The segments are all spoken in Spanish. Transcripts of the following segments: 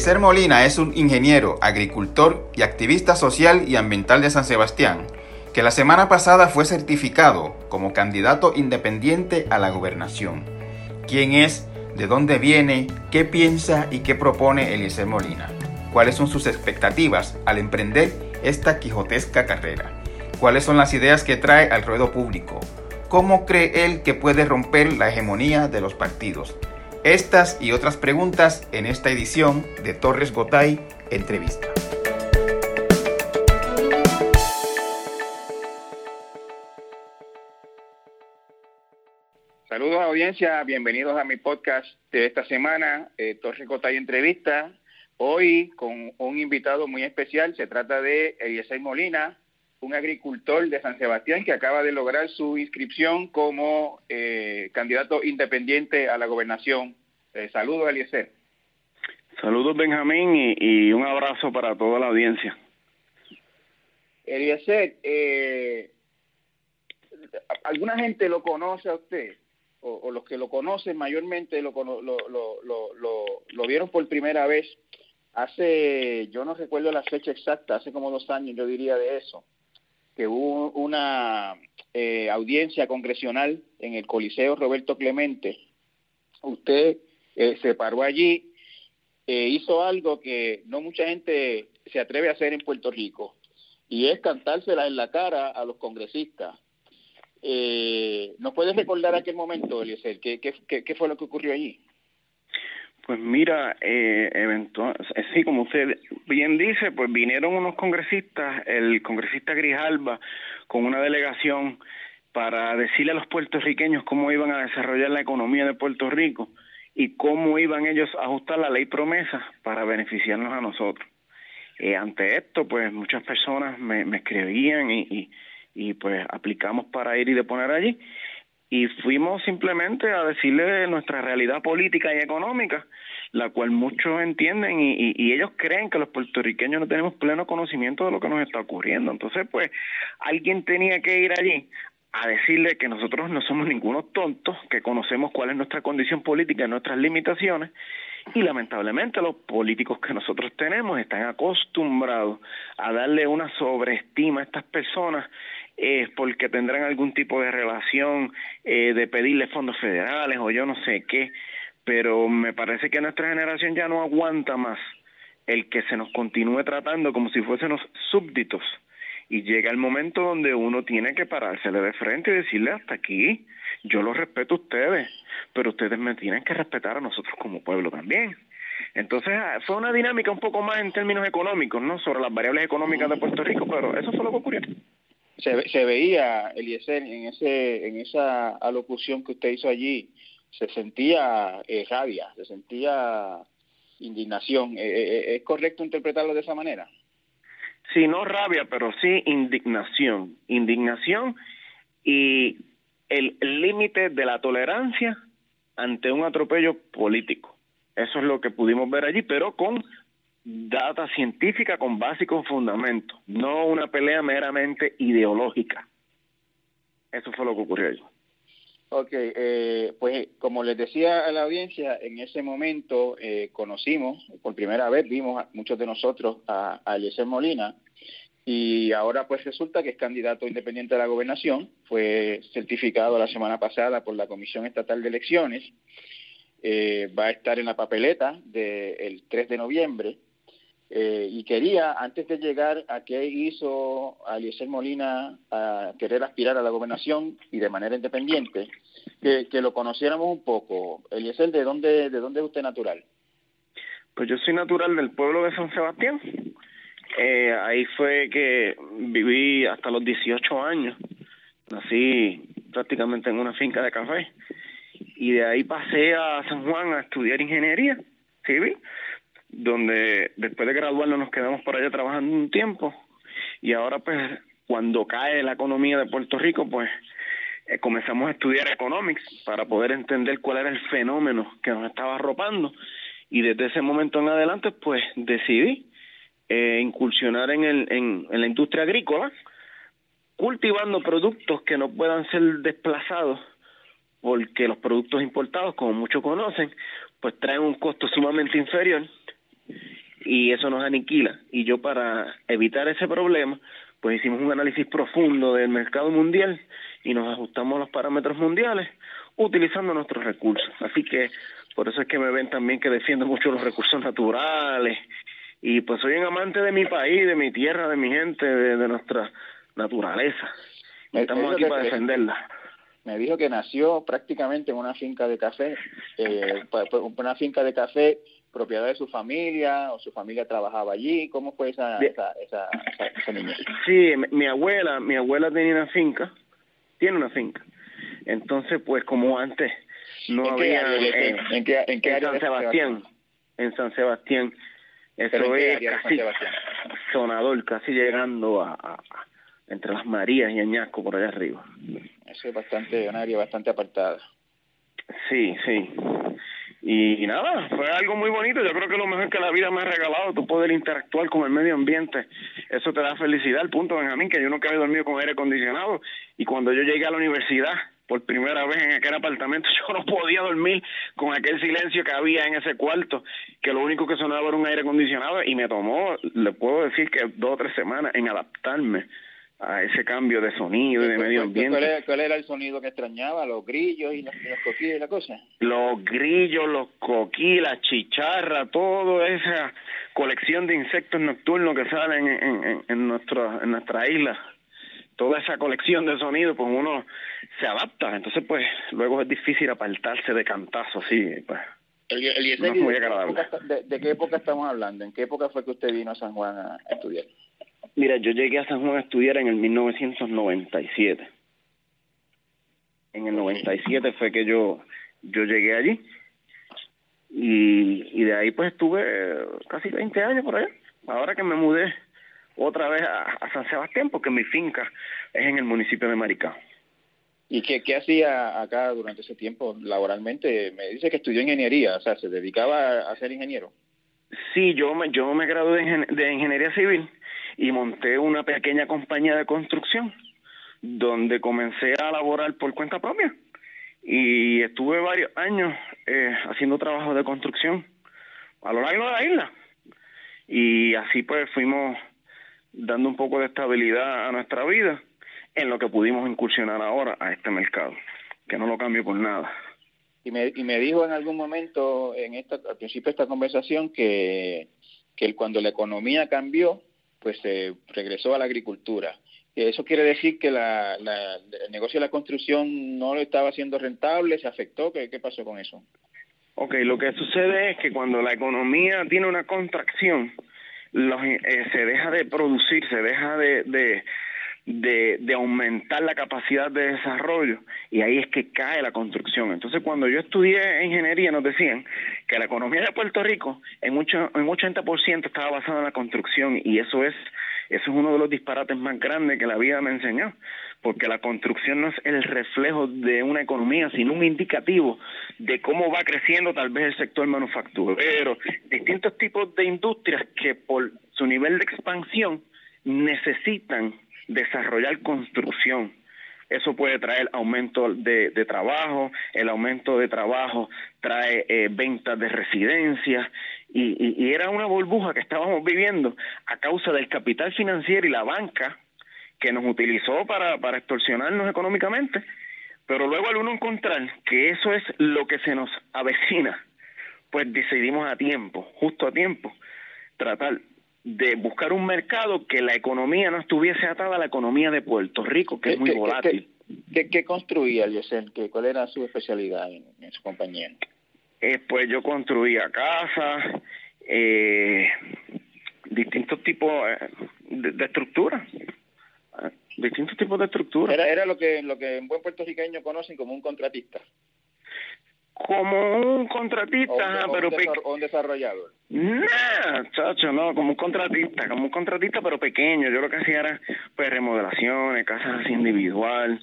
Eliezer Molina es un ingeniero, agricultor y activista social y ambiental de San Sebastián, que la semana pasada fue certificado como candidato independiente a la gobernación. ¿Quién es? ¿De dónde viene? ¿Qué piensa y qué propone Eliezer Molina? ¿Cuáles son sus expectativas al emprender esta quijotesca carrera? ¿Cuáles son las ideas que trae al ruedo público? ¿Cómo cree él que puede romper la hegemonía de los partidos? Estas y otras preguntas en esta edición de Torres Gotay Entrevista. Saludos audiencia, bienvenidos a mi podcast de esta semana, eh, Torres Gotay Entrevista. Hoy con un invitado muy especial, se trata de Eliezer Molina, un agricultor de San Sebastián que acaba de lograr su inscripción como eh, candidato independiente a la gobernación. Eh, saludos, Eliezer. Saludos, Benjamín, y, un abrazo para toda la audiencia. Eliezer, eh, ¿alguna gente lo conoce a usted? O, los que lo conocen mayormente lo, lo, lo, lo vieron por primera vez hace, yo no recuerdo la fecha exacta, hace como dos años yo diría de eso que hubo una eh, audiencia congresional en el Coliseo Roberto Clemente. Usted eh, se paró allí, e hizo algo que no mucha gente se atreve a hacer en Puerto Rico, y es cantársela en la cara a los congresistas. Eh, ¿Nos puedes recordar aquel momento, Eliezer? ¿Qué, qué, fue lo que ocurrió allí? Pues mira, eh, eventual, sí, como usted bien dice, pues vinieron unos congresistas, el congresista Grijalba, con una delegación para decirle a los puertorriqueños cómo iban a desarrollar la economía de Puerto Rico y cómo iban ellos a ajustar la ley promesa para beneficiarnos a nosotros. Eh, ante esto, pues muchas personas me, escribían y, y, y pues aplicamos para ir y deponer allí y fuimos simplemente a decirle nuestra realidad política y económica, la cual muchos entienden y, y, ellos creen que los puertorriqueños no tenemos pleno conocimiento de lo que nos está ocurriendo. Entonces, pues, alguien tenía que ir allí a decirle que nosotros no somos ningunos tontos, que conocemos cuál es nuestra condición política nuestras limitaciones, y lamentablemente los políticos que nosotros tenemos están acostumbrados a darle una sobreestima a estas personas es porque tendrán algún tipo de relación eh, de pedirle fondos federales o yo no sé qué, pero me parece que nuestra generación ya no aguanta más el que se nos continúe tratando como si fuésemos súbditos y llega el momento donde uno tiene que parársele de frente y decirle hasta aquí, yo los respeto a ustedes, pero ustedes me tienen que respetar a nosotros como pueblo también. Entonces ah, fue una dinámica un poco más en términos económicos, ¿no? Sobre las variables económicas de Puerto Rico, pero eso fue lo que ocurrió se, se veía, Eliezer, en, ese, en esa alocución que usted hizo allí, se sentía eh, rabia, se sentía indignación. Eh, eh, ¿Es correcto interpretarlo de esa manera? Sí, no rabia, pero sí indignación. Indignación y el límite de la tolerancia ante un atropello político. Eso es lo que pudimos ver allí, pero con data científica con base y con fundamento, no una pelea meramente ideológica. Eso fue lo que ocurrió allí. Ok, eh, pues como les decía a la audiencia, en ese momento eh, conocimos, por primera vez vimos a muchos de nosotros a, a Molina y ahora pues resulta que es candidato independiente a la gobernación, fue certificado la semana pasada por la Comisión Estatal de Elecciones, eh, va a estar en la papeleta del 3 de noviembre eh, y quería, antes de llegar a qué hizo Eliezer Molina a querer aspirar a la gobernación y de manera independiente, que, que lo conociéramos un poco. Eliezer, ¿de dónde, ¿de dónde es usted natural? Pues yo soy natural del pueblo de San Sebastián. Eh, ahí fue que viví hasta los 18 años. Nací prácticamente en una finca de café. Y de ahí pasé a San Juan a estudiar ingeniería civil donde después de graduarnos nos quedamos por allá trabajando un tiempo. Y ahora pues cuando cae la economía de Puerto Rico pues eh, comenzamos a estudiar economics para poder entender cuál era el fenómeno que nos estaba arropando. Y desde ese momento en adelante pues decidí eh, incursionar en, el, en, en la industria agrícola cultivando productos que no puedan ser desplazados porque los productos importados como muchos conocen pues traen un costo sumamente inferior y eso nos aniquila. Y yo para evitar ese problema, pues hicimos un análisis profundo del mercado mundial y nos ajustamos a los parámetros mundiales utilizando nuestros recursos. Así que por eso es que me ven también que defiendo mucho los recursos naturales y pues soy un amante de mi país, de mi tierra, de mi gente, de, nuestra naturaleza. Estamos aquí para defenderla. Me dijo que nació prácticamente en una finca de café, eh, una finca de café propiedad de su familia o su familia trabajaba allí? ¿Cómo fue esa, esa, esa, esa, niñez? Sí, mi, abuela, mi abuela tenía una finca, tiene una finca. Entonces, pues como antes no había... Eh, ¿En qué, en qué San Sebastián, en San Sebastián. Eso es casi sonador, casi llegando a, entre las Marías y Añasco por allá arriba. Eso es bastante, una área bastante apartada. Sí, sí. Y, nada, fue algo muy bonito. Yo creo que lo mejor que la vida me ha regalado, tú poder interactuar con el medio ambiente, eso te da felicidad. El punto, Benjamín, que yo nunca había dormido con aire acondicionado y cuando yo llegué a la universidad, por primera vez en aquel apartamento, yo no podía dormir con aquel silencio que había en ese cuarto, que lo único que sonaba era un aire acondicionado y me tomó, le puedo decir que dos o tres semanas en adaptarme a ese cambio de sonido y de medio ambiente. ¿Cuál era, el sonido que extrañaba? ¿Los grillos y los, coquillas y la cosa? Los grillos, los coquillas, la chicharra, toda esa colección de insectos nocturnos que salen en, en, en, nuestra, en nuestra isla. Toda esa colección de sonidos, pues uno se adapta. Entonces, pues, luego es difícil apartarse de cantazos, sí, pues. El, de, ¿De qué época estamos hablando? ¿En qué época fue que usted vino a San Juan a estudiar? Mira, yo llegué a San Juan a estudiar en el 1997. En el 97 fue que yo yo llegué allí y, y de ahí pues estuve casi 20 años por allá. Ahora que me mudé otra vez a, San Sebastián porque mi finca es en el municipio de Maricao. ¿Y qué, qué hacía acá durante ese tiempo laboralmente? Me dice que estudió ingeniería, o sea, se dedicaba a, ser ingeniero. Sí, yo me, yo me gradué de ingeniería civil y monté una pequeña compañía de construcción donde comencé a laborar por cuenta propia. Y estuve varios años eh, haciendo trabajo de construcción a lo largo de la isla. Y así pues fuimos dando un poco de estabilidad a nuestra vida en lo que pudimos incursionar ahora a este mercado que no lo cambio por nada. Y me, y me dijo en algún momento en esta al principio de esta conversación que que cuando la economía cambió pues se regresó a la agricultura. Eso quiere decir que la, el negocio de la construcción no lo estaba haciendo rentable, se afectó. ¿Qué, qué pasó con eso? Ok, lo que sucede es que cuando la economía tiene una contracción, los, eh, se deja de producir, se deja de, de, de, aumentar la capacidad de desarrollo y ahí es que cae la construcción. Entonces, cuando yo estudié ingeniería, nos decían que la economía de Puerto Rico en, mucho, en 80% estaba basada en la construcción y eso es, eso es uno de los disparates más grandes que la vida me enseñó, porque la construcción no es el reflejo de una economía, sino un indicativo de cómo va creciendo tal vez el sector manufacturero, distintos tipos de industrias que por su nivel de expansión necesitan desarrollar construcción. Eso puede traer aumento de, trabajo, el aumento de trabajo trae eh, ventas de residencias y, y, era una burbuja que estábamos viviendo a causa del capital financiero y la banca que nos utilizó para, para extorsionarnos económicamente. Pero luego al uno encontrar que eso es lo que se nos avecina, pues decidimos a tiempo, justo a tiempo, tratar de buscar un mercado que la economía no estuviese atada a la economía de Puerto Rico, que es muy volátil. ¿Qué, qué, construía Yesel? ¿Cuál era su especialidad en, su compañía? Eh, pues yo construía casas, eh, distintos tipos eh, de, de estructuras, distintos tipos de estructuras. Era, era lo que lo que en buen puertorriqueño conocen como un contratista como un contratista, pero un, un desarrollador. No, chacho, no, como un contratista, como un contratista pero pequeño. Yo lo que hacía era pues remodelaciones, casas así individual,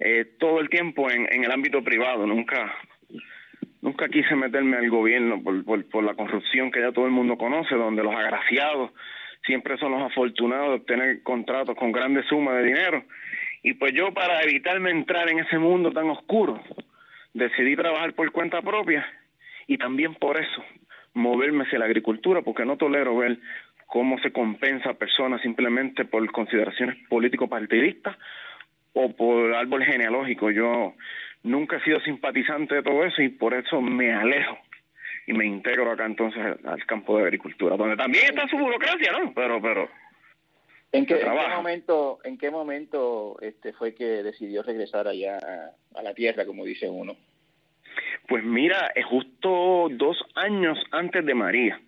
eh, todo el tiempo en, en el ámbito privado, nunca nunca quise meterme al gobierno por, por, por la corrupción que ya todo el mundo conoce, donde los agraciados siempre son los afortunados de obtener contratos con grandes sumas de dinero. Y pues yo para evitarme entrar en ese mundo tan oscuro, decidí trabajar por cuenta propia y también por eso, moverme hacia la agricultura porque no tolero ver cómo se compensa a personas simplemente por consideraciones político-partidistas o por árbol genealógico. Yo nunca he sido simpatizante de todo eso y por eso me alejo y me integro acá entonces al campo de agricultura, donde también está su burocracia, ¿no? Pero, pero ¿En qué, momento, en qué momento este fue que decidió regresar allá a, la tierra, como dice uno? Pues mira, es justo dos años antes de María.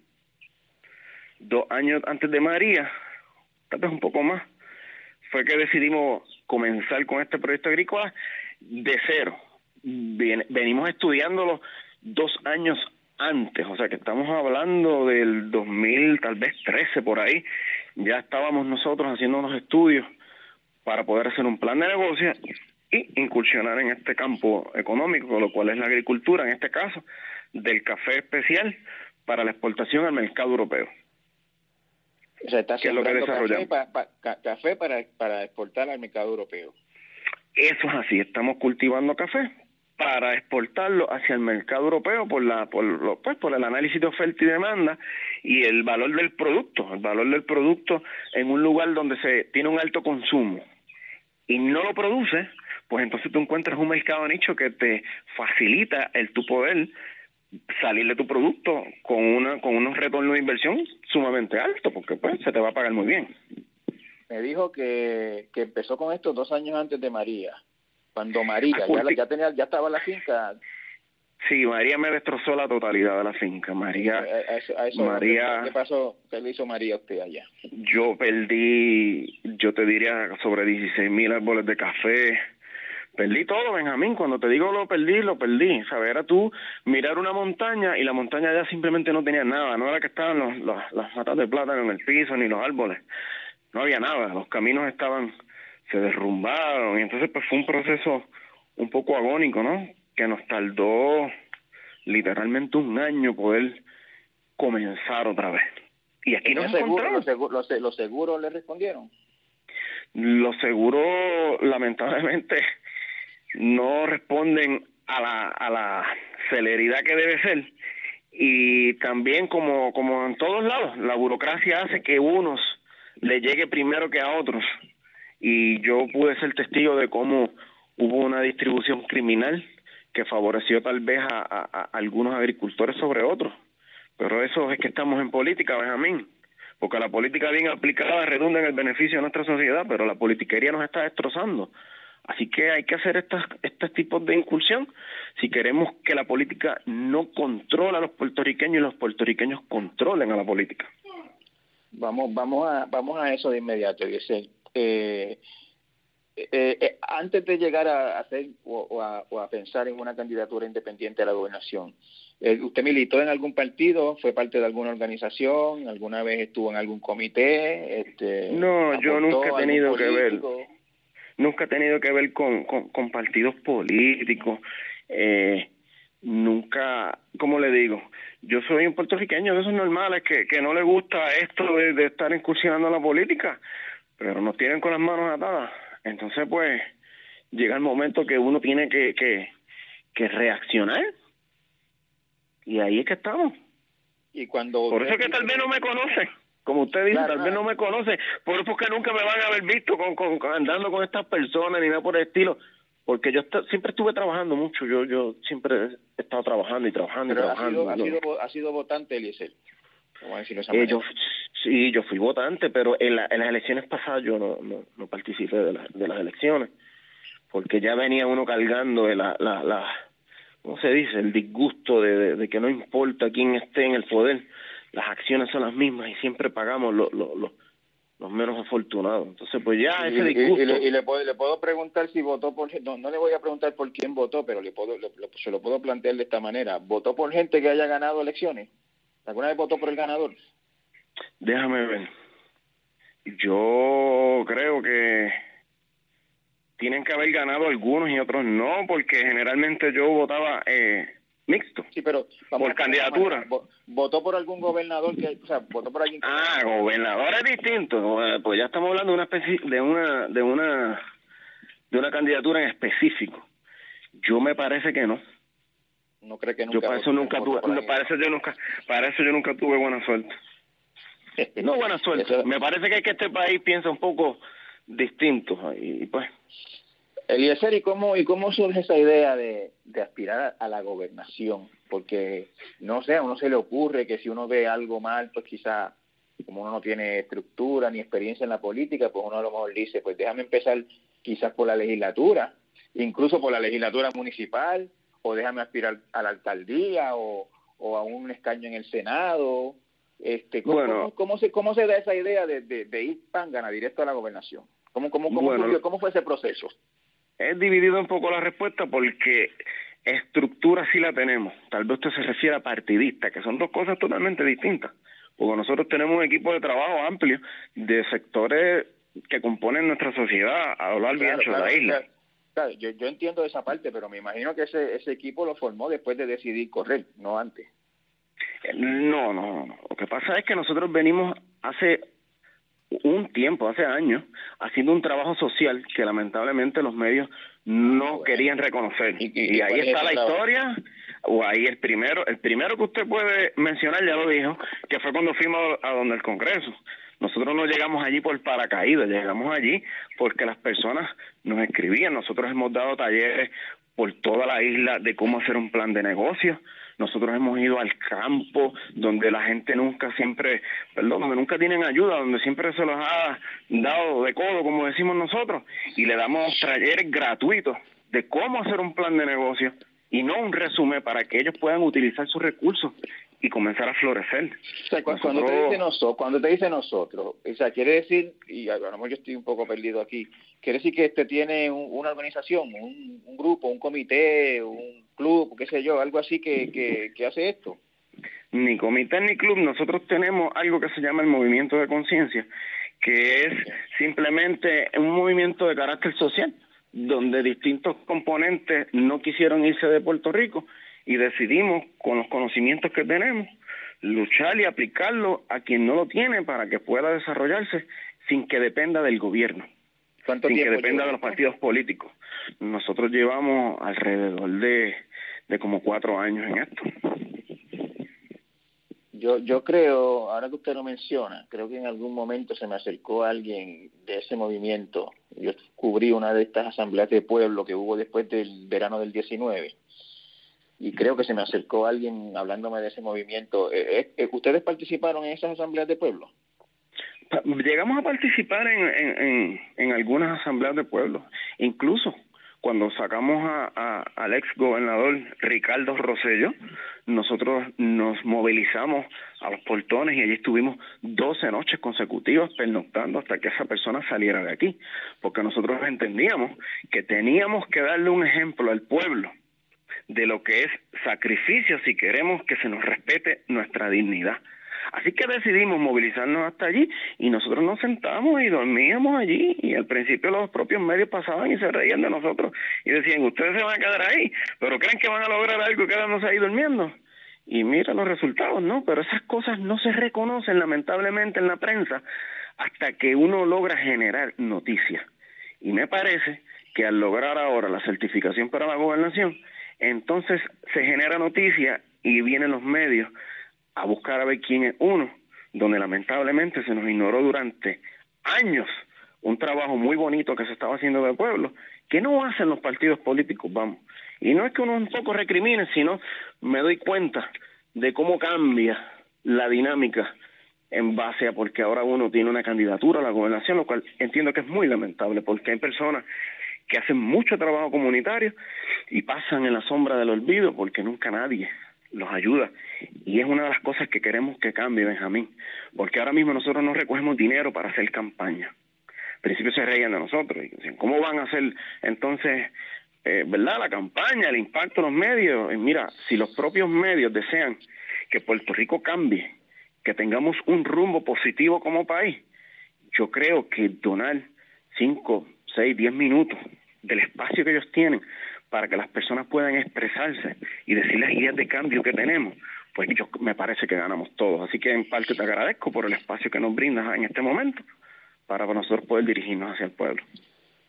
Dos años antes de María, tal vez un poco más, fue que decidimos comenzar con este proyecto agrícola de cero. venimos estudiándolo dos años antes, o sea que estamos hablando del 2000, tal vez 13 por ahí, ya estábamos nosotros haciendo unos estudios para poder hacer un plan de negocio y incursionar en este campo económico, lo cual es la agricultura, en este caso, del café especial para la exportación al mercado europeo. O sea, está es lo que desarrollamos. café para, para exportar al mercado europeo. Eso es así, estamos cultivando café para exportarlo hacia el mercado europeo por la por lo, pues por el análisis de oferta y demanda y el valor del producto, el valor del producto en un lugar donde se tiene un alto consumo y no lo produce, pues entonces tú encuentras un mercado nicho que te facilita el tu poder salir de tu producto con una con unos retornos de inversión sumamente altos porque pues se te va a pagar muy bien. Me dijo que, que empezó con esto dos años antes de María. Cuando María ya, ya, tenía, ya estaba la finca. Sí, María me destrozó la totalidad de la finca. María, María, ¿qué pasó? ¿Qué le hizo María a usted allá? Yo perdí, yo te diría, sobre 16 mil árboles de café. Perdí todo, Benjamín. Cuando te digo lo perdí, lo perdí. ¿Sabes? Era tú mirar una montaña y la montaña ya simplemente no tenía nada. No era que estaban los, las matas de plátano en el piso ni los árboles. No había nada. Los caminos estaban se derrumbaron y entonces pues fue un proceso un poco agónico, ¿no? Que nos tardó literalmente un año poder comenzar otra vez. Y aquí nos encontramos. Los, los, seguros le respondieron? Los seguros, lamentablemente, no responden a la, a la celeridad que debe ser. Y también, como, como en todos lados, la burocracia hace que unos le llegue primero que a otros y yo pude ser testigo de cómo hubo una distribución criminal que favoreció tal vez a, algunos agricultores sobre otros. Pero eso es que estamos en política, Benjamín, porque la política bien aplicada redunda en el beneficio de nuestra sociedad, pero la politiquería nos está destrozando. Así que hay que hacer estas, estos tipos de incursión si queremos que la política no controle a los puertorriqueños y los puertorriqueños controlen a la política. Vamos, vamos a, vamos a eso de inmediato, dice eh, eh, eh, antes de llegar a hacer o, a, pensar en una candidatura independiente a la gobernación, eh, ¿usted militó en algún partido? ¿Fue parte de alguna organización? ¿Alguna vez estuvo en algún comité? Este, no, yo nunca he tenido que ver. Nunca he tenido que ver con, con, partidos políticos. Eh, nunca, como le digo, yo soy un puertorriqueño de esos normales que, que no le gusta esto de, de estar incursionando en la política pero nos tienen con las manos atadas. Entonces, pues, llega el momento que uno tiene que, que, que reaccionar. Y ahí es que estamos. Y cuando por eso es que tal vez no me conoce, como usted dice, tal vez no me conoce, por eso porque nunca me van a haber visto con, con, andando con estas personas ni nada por el estilo, porque yo siempre estuve trabajando mucho, yo yo siempre he estado trabajando y trabajando y trabajando. Ha sido, ha sido, ha sido votante, Eliezer. Eh, yo, sí, yo fui votante, pero en, la, en las elecciones pasadas yo no, no, no participé de, de las elecciones, porque ya venía uno cargando de la, la, la ¿cómo se dice? El disgusto de, de, que no importa quién esté en el poder, las acciones son las mismas y siempre pagamos los los menos afortunados. Entonces, pues ya ese disgusto... Y, le, puedo, le puedo preguntar si votó por... No, no le voy a preguntar por quién votó, pero le puedo, se lo puedo plantear de esta manera. ¿Votó por gente que haya ganado elecciones? ¿Alguna vez votó por el ganador? Déjame ver. Yo creo que tienen que haber ganado algunos y otros no, porque generalmente yo votaba eh, mixto. Sí, pero por candidatura. ¿Votó por algún gobernador que, o sea, votó por alguien? ah, gobernador es distinto. Eh, pues ya estamos hablando de una especie, de una, de una, de una candidatura en específico. Yo me parece que no. No cree que nunca yo para eso nunca tuve para eso yo nunca para eso yo nunca tuve buena suerte. No buena suerte. Me parece que, es que este país piensa un poco distinto y pues. Eliezer, ¿y cómo, ¿y cómo surge esa idea de, de aspirar a la gobernación? Porque, no sé, a uno se le ocurre que si uno ve algo mal, pues quizá, como uno no tiene estructura ni experiencia en la política, pues uno a lo mejor dice, pues déjame empezar quizás por la legislatura, incluso por la legislatura municipal, o déjame aspirar a la alcaldía o, o a un escaño en el Senado. Este, ¿cómo, cómo, se, ¿Cómo se da esa idea de, de, de ir pangana directo a la gobernación? ¿Cómo, cómo, cómo, ¿Cómo fue ese proceso? He dividido un poco la respuesta porque estructura sí la tenemos. Tal vez usted se refiere a partidista, que son dos cosas totalmente distintas. Porque nosotros tenemos un equipo de trabajo amplio de sectores que componen nuestra sociedad a lo largo y ancho de la isla. Claro, yo, yo entiendo esa parte, pero me imagino que ese, ese equipo lo formó después de decidir correr, no antes. No, no, no. Lo que pasa es que nosotros venimos hace un tiempo, hace años, haciendo un trabajo social que lamentablemente los medios no querían reconocer. Y, ahí está la historia, o ahí el primero, el primero que usted puede mencionar, ya lo dijo, que fue cuando fuimos a donde el Congreso. Nosotros no llegamos allí por paracaídas, llegamos allí porque las personas nos escribían. Nosotros hemos dado talleres por toda la isla de cómo hacer un plan de negocio. Nosotros hemos ido al campo donde la gente nunca siempre, perdón, donde nunca tienen ayuda, donde siempre se los ha dado de codo, como decimos nosotros, y le damos talleres gratuitos de cómo hacer un plan de negocio y no un resumen para que ellos puedan utilizar sus recursos y comenzar a florecer. cuando, te dice nosotros, cuando te dice nosotros, o sea, quiere decir, y a lo mejor yo estoy un poco perdido aquí, quiere decir que este tiene una organización, un, grupo, un comité, un club, qué sé yo, algo así que, que, que hace esto. Ni comité ni club, nosotros tenemos algo que se llama el movimiento de conciencia, que es simplemente un movimiento de carácter social, donde distintos componentes no quisieron irse de Puerto Rico y decidimos, con los conocimientos que tenemos, luchar y aplicarlo a quien no lo tiene para que pueda desarrollarse sin que dependa del gobierno, sin que dependa de los partidos políticos. Nosotros llevamos alrededor de, de como cuatro años en esto. Yo, yo creo, ahora que usted lo menciona, creo que en algún momento se me acercó alguien de ese movimiento. Yo cubrí una de estas asambleas de pueblo que hubo después del verano del 19 y creo que se me acercó alguien hablándome de ese movimiento. Eh, eh, eh, ¿Ustedes participaron en esas asambleas de pueblo? Llegamos a participar en, en, en, algunas asambleas de pueblo, incluso cuando sacamos a, al ex gobernador Ricardo Rosello, nosotros nos movilizamos a los portones y allí estuvimos 12 noches consecutivas pernoctando hasta que esa persona saliera de aquí, porque nosotros entendíamos que teníamos que darle un ejemplo al pueblo de lo que es sacrificio si queremos que se nos respete nuestra dignidad. Así que decidimos movilizarnos hasta allí y nosotros nos sentamos y dormíamos allí y al principio los propios medios pasaban y se reían de nosotros y decían, ustedes se van a quedar ahí, pero creen que van a lograr algo quedándose ahí durmiendo. Y mira los resultados, ¿no? Pero esas cosas no se reconocen lamentablemente en la prensa hasta que uno logra generar noticias. Y me parece que al lograr ahora la certificación para la gobernación, entonces se genera noticia y vienen los medios a buscar a ver quién es uno, donde lamentablemente se nos ignoró durante años un trabajo muy bonito que se estaba haciendo del pueblo, que no hacen los partidos políticos, vamos. Y no es que uno un poco recrimine, sino me doy cuenta de cómo cambia la dinámica en base a porque ahora uno tiene una candidatura a la gobernación, lo cual entiendo que es muy lamentable, porque hay personas que hacen mucho trabajo comunitario y pasan en la sombra del olvido porque nunca nadie los ayuda. Y es una de las cosas que queremos que cambie, Benjamín, porque ahora mismo nosotros no recogemos dinero para hacer campaña. Al principio se reían de nosotros y dicen, ¿cómo van a hacer entonces, eh, verdad, la campaña, el impacto de los medios? Y mira, si los propios medios desean que Puerto Rico cambie, que tengamos un rumbo positivo como país, yo creo que donar cinco, seis, diez minutos del espacio que ellos tienen para que las personas puedan expresarse y decir las ideas de cambio que tenemos, pues yo me parece que ganamos todos. Así que en parte te agradezco por el espacio que nos brindas en este momento para nosotros poder dirigirnos hacia el pueblo.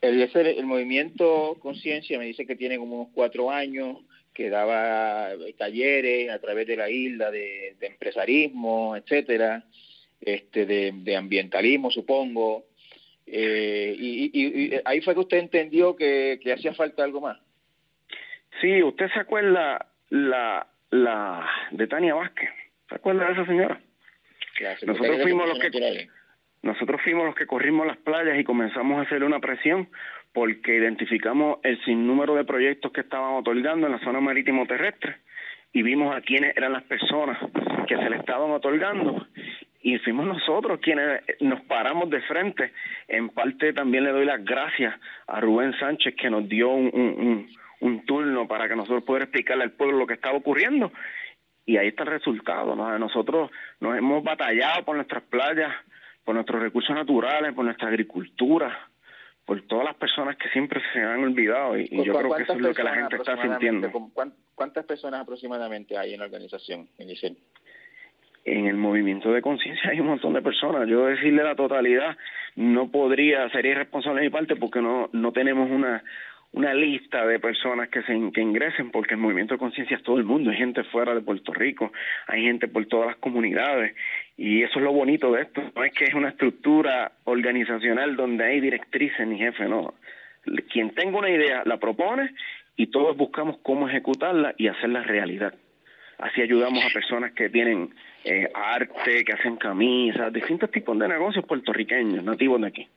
El, el movimiento Conciencia me dice que tiene como unos cuatro años. que daba talleres a través de la isla de, empresarismo, etcétera, este, de, ambientalismo, supongo. Eh, y, ahí fue que usted entendió que, hacía falta algo más. Sí, usted se acuerda la, la de Tania Vázquez. ¿Se acuerda de esa señora? nosotros fuimos los que nosotros fuimos los que corrimos las playas y comenzamos a hacer una presión porque identificamos el sinnúmero de proyectos que estaban otorgando en la zona marítimo terrestre y vimos a quiénes eran las personas que se le estaban otorgando y fuimos nosotros quienes nos paramos de frente. En parte también le doy las gracias a Rubén Sánchez que nos dio un, un, turno para que nosotros pudiéramos explicarle al pueblo lo que estaba ocurriendo y ahí está el resultado. Nosotros nos hemos batallado por nuestras playas, por nuestros recursos naturales, por nuestra agricultura, por todas las personas que siempre se han olvidado y, yo creo que eso es lo que la gente está sintiendo. ¿Cuántas personas aproximadamente hay en la organización, en En el movimiento de conciencia hay un montón de personas. Yo decirle la totalidad no podría, sería irresponsable de mi parte porque no, no tenemos una una lista de personas que se que ingresen porque el movimiento de conciencia es todo el mundo, hay gente fuera de Puerto Rico, hay gente por todas las comunidades y eso es lo bonito de esto, no es que es una estructura organizacional donde hay directrices ni jefe, no. Quien tenga una idea la propone y todos buscamos cómo ejecutarla y hacerla realidad. Así ayudamos a personas que tienen eh, arte, que hacen camisas, distintos tipos de negocios puertorriqueños, nativos de aquí.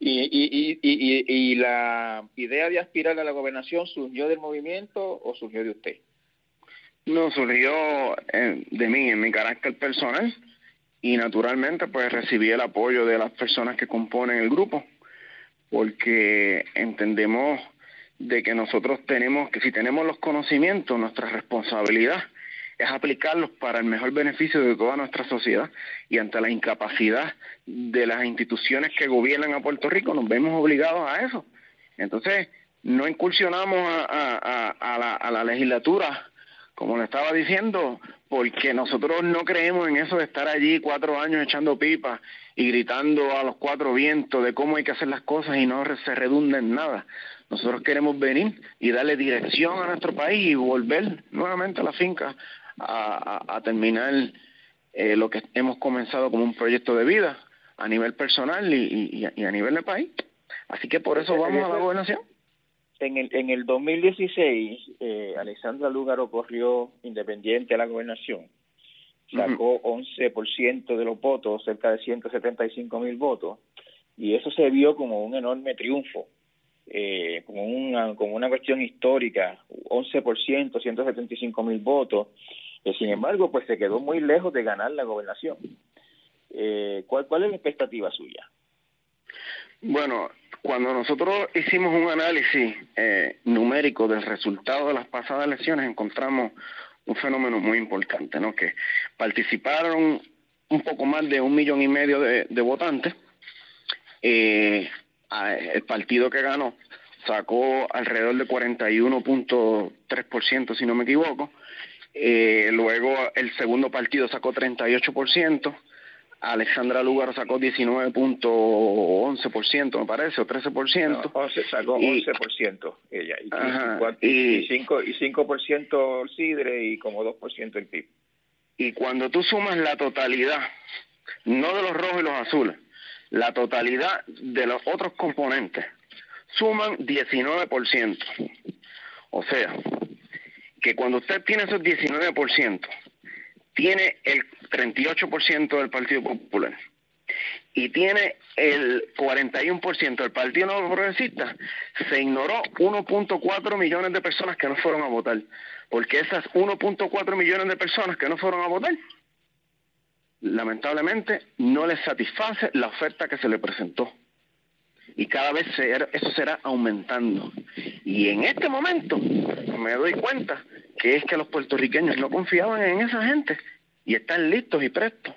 Y, y, y, y, la idea de aspirar a la gobernación surgió del movimiento o surgió de usted? No, surgió eh, de mí, en mi carácter personal, y naturalmente pues recibí el apoyo de las personas que componen el grupo, porque entendemos de que nosotros tenemos, que si tenemos los conocimientos, nuestra responsabilidad es aplicarlos para el mejor beneficio de toda nuestra sociedad y ante la incapacidad de las instituciones que gobiernan a Puerto Rico nos vemos obligados a eso. Entonces, no incursionamos a, la, a la legislatura, como le estaba diciendo, porque nosotros no creemos en eso de estar allí cuatro años echando pipa y gritando a los cuatro vientos de cómo hay que hacer las cosas y no se redunda en nada. Nosotros queremos venir y darle dirección a nuestro país y volver nuevamente a la finca a, terminar eh, lo que hemos comenzado como un proyecto de vida a nivel personal y, a, nivel de país. Así que por eso vamos a la gobernación. En el, en el 2016, eh, Alexandra Lúgaro corrió independiente a la gobernación. Sacó 11% de los votos, cerca de 175 mil votos, y eso se vio como un enorme triunfo, eh, como, una, como una cuestión histórica, 11%, 175 mil votos, sin embargo, pues se quedó muy lejos de ganar la gobernación. Eh, ¿cuál, ¿Cuál es la expectativa suya? Bueno, cuando nosotros hicimos un análisis eh, numérico del resultado de las pasadas elecciones, encontramos un fenómeno muy importante, ¿no? Que participaron un poco más de un millón y medio de, votantes. Eh, el partido que ganó sacó alrededor de 41.3%, si no me equivoco, eh, luego el segundo partido sacó 38%. Alexandra Lugar sacó 19.11%, me parece, o 13%. No, 11, sacó 11% ella. Y, 5%, y 5 el Sidre y como 2% el PIB. Y cuando tú sumas la totalidad, no de los rojos y los azules, la totalidad de los otros componentes, suman 19%. O sea, que cuando usted tiene esos 19%, tiene el 38% del Partido Popular y tiene el 41% del Partido Nuevo Progresista, se ignoró 1.4 millones de personas que no fueron a votar, porque esas 1.4 millones de personas que no fueron a votar, lamentablemente no les satisface la oferta que se le presentó. Y cada vez eso será aumentando. Y en este momento me doy cuenta que es que los puertorriqueños no confiaban en esa gente y están listos y prestos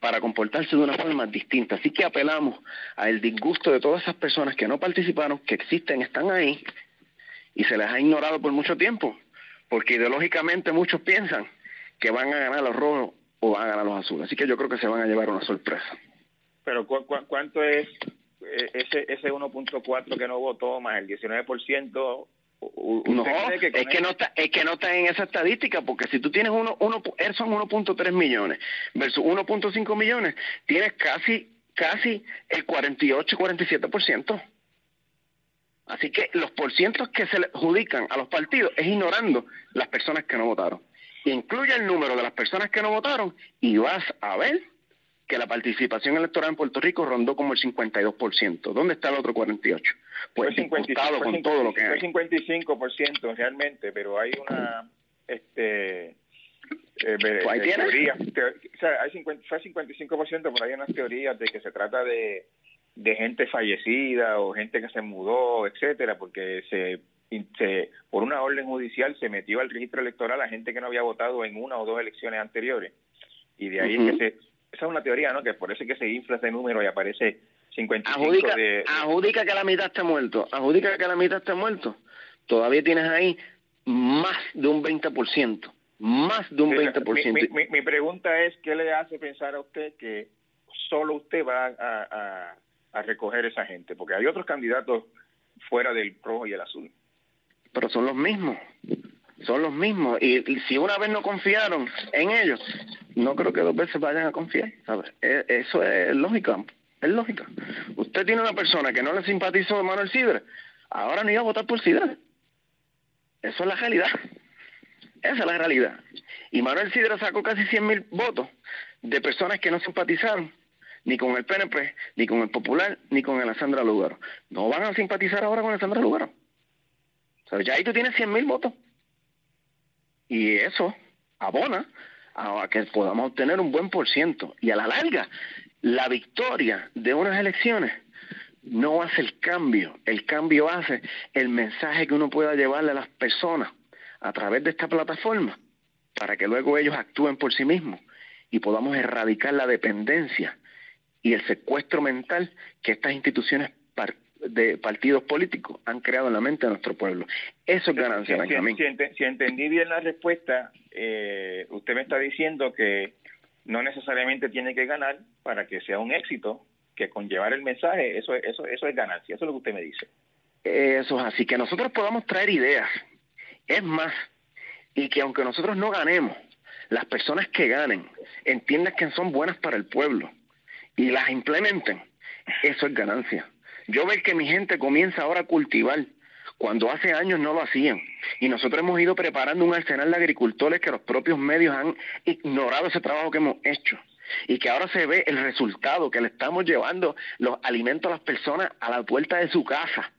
para comportarse de una forma distinta. Así que apelamos al disgusto de todas esas personas que no participaron, que existen, están ahí y se les ha ignorado por mucho tiempo, porque ideológicamente muchos piensan que van a ganar los rojos o van a ganar los azules. Así que yo creo que se van a llevar una sorpresa. Pero cuánto es eh, ese ese 1.4 que no votó más el 19% no, es que no está, es que no está en esa estadística, porque si tú tienes uno, uno son 1.3 millones versus 1.5 millones, tienes casi, casi el 48-47%. Así que los porcientos que se le adjudican a los partidos es ignorando las personas que no votaron. Incluye el número de las personas que no votaron y vas a ver que la participación electoral en Puerto Rico rondó como el 52%. ¿Dónde está el otro 48%? Pues fue 55, con todo lo que hay. Fue 55% realmente, pero hay una... este eh, pues teoría, o sea, hay 50, fue 55%, pero hay unas teorías de que se trata de, de gente fallecida o gente que se mudó, etcétera, porque se, se por una orden judicial se metió al registro electoral a gente que no había votado en una o dos elecciones anteriores. Y de ahí que se esa es una teoría, ¿no? Que por eso que se infla ese número y aparece 55 adjudica, de, Adjudica que la mitad está muerto, adjudica que la mitad está muerto. Todavía tienes ahí más de un 20%, más de un 20%. Mi, mi, mi, pregunta es, ¿qué le hace pensar a usted que solo usted va a, a recoger esa gente? Porque hay otros candidatos fuera del rojo y el azul. Pero son los mismos son los mismos. Y, si una vez no confiaron en ellos, no creo que dos veces vayan a confiar. ¿sabes? E, eso es lógica. Es lógica. Usted tiene una persona que no le simpatizó a Manuel Sidre, ahora no iba a votar por Sidre. Eso es la realidad. Esa es la realidad. Y Manuel Sidre sacó casi 100 mil votos de personas que no simpatizaron ni con el PNP, ni con el Popular, ni con el Sandra Lugaro. No van a simpatizar ahora con el Sandra Lugaro. O ya ahí tú tienes 100 mil votos y eso abona a que podamos obtener un buen por ciento. Y a la larga, la victoria de unas elecciones no hace el cambio, el cambio hace el mensaje que uno pueda llevarle a las personas a través de esta plataforma para que luego ellos actúen por sí mismos y podamos erradicar la dependencia y el secuestro mental que estas instituciones de partidos políticos han creado en la mente de nuestro pueblo. Eso es ganancia, si, si, entendí bien la respuesta, eh, usted me está diciendo que no necesariamente tiene que ganar para que sea un éxito, que con llevar el mensaje, eso, eso, eso es ganancia, eso es lo que usted me dice. Eso es así, que nosotros podamos traer ideas, es más, y que aunque nosotros no ganemos, las personas que ganen entiendan que son buenas para el pueblo y las implementen, eso es ganancia. Yo veo que mi gente comienza ahora a cultivar cuando hace años no lo hacían. Y nosotros hemos ido preparando un arsenal de agricultores que los propios medios han ignorado ese trabajo que hemos hecho. Y que ahora se ve el resultado, que le estamos llevando los alimentos a las personas a la puerta de su casa.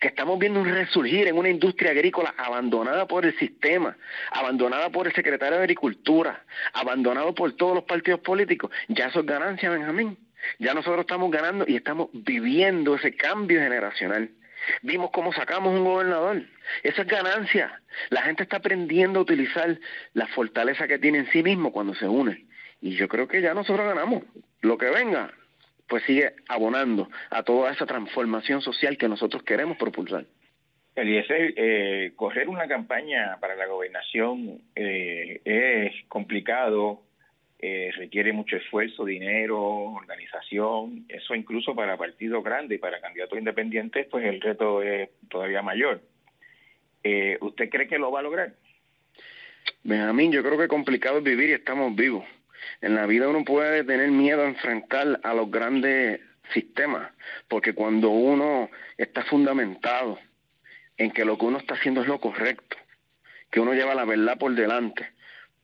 Que estamos viendo un resurgir en una industria agrícola abandonada por el sistema, abandonada por el secretario de Agricultura, abandonado por todos los partidos políticos. Ya eso es ganancia, Benjamín. Ya nosotros estamos ganando y estamos viviendo ese cambio generacional. Vimos cómo sacamos un gobernador. Esa es ganancia. La gente está aprendiendo a utilizar la fortaleza que tiene en sí mismo cuando se une. Y yo creo que ya nosotros ganamos. Lo que venga, pues sigue abonando a toda esa transformación social que nosotros queremos propulsar. Eliezer, eh, correr una campaña para la gobernación eh, es complicado, eh, requiere mucho esfuerzo, dinero, organización, eso incluso para partidos grandes y para candidatos independientes, pues el reto es todavía mayor. Eh, ¿Usted cree que lo va a lograr? Benjamín, yo creo que complicado es vivir y estamos vivos. En la vida uno puede tener miedo a enfrentar a los grandes sistemas, porque cuando uno está fundamentado en que lo que uno está haciendo es lo correcto, que uno lleva la verdad por delante,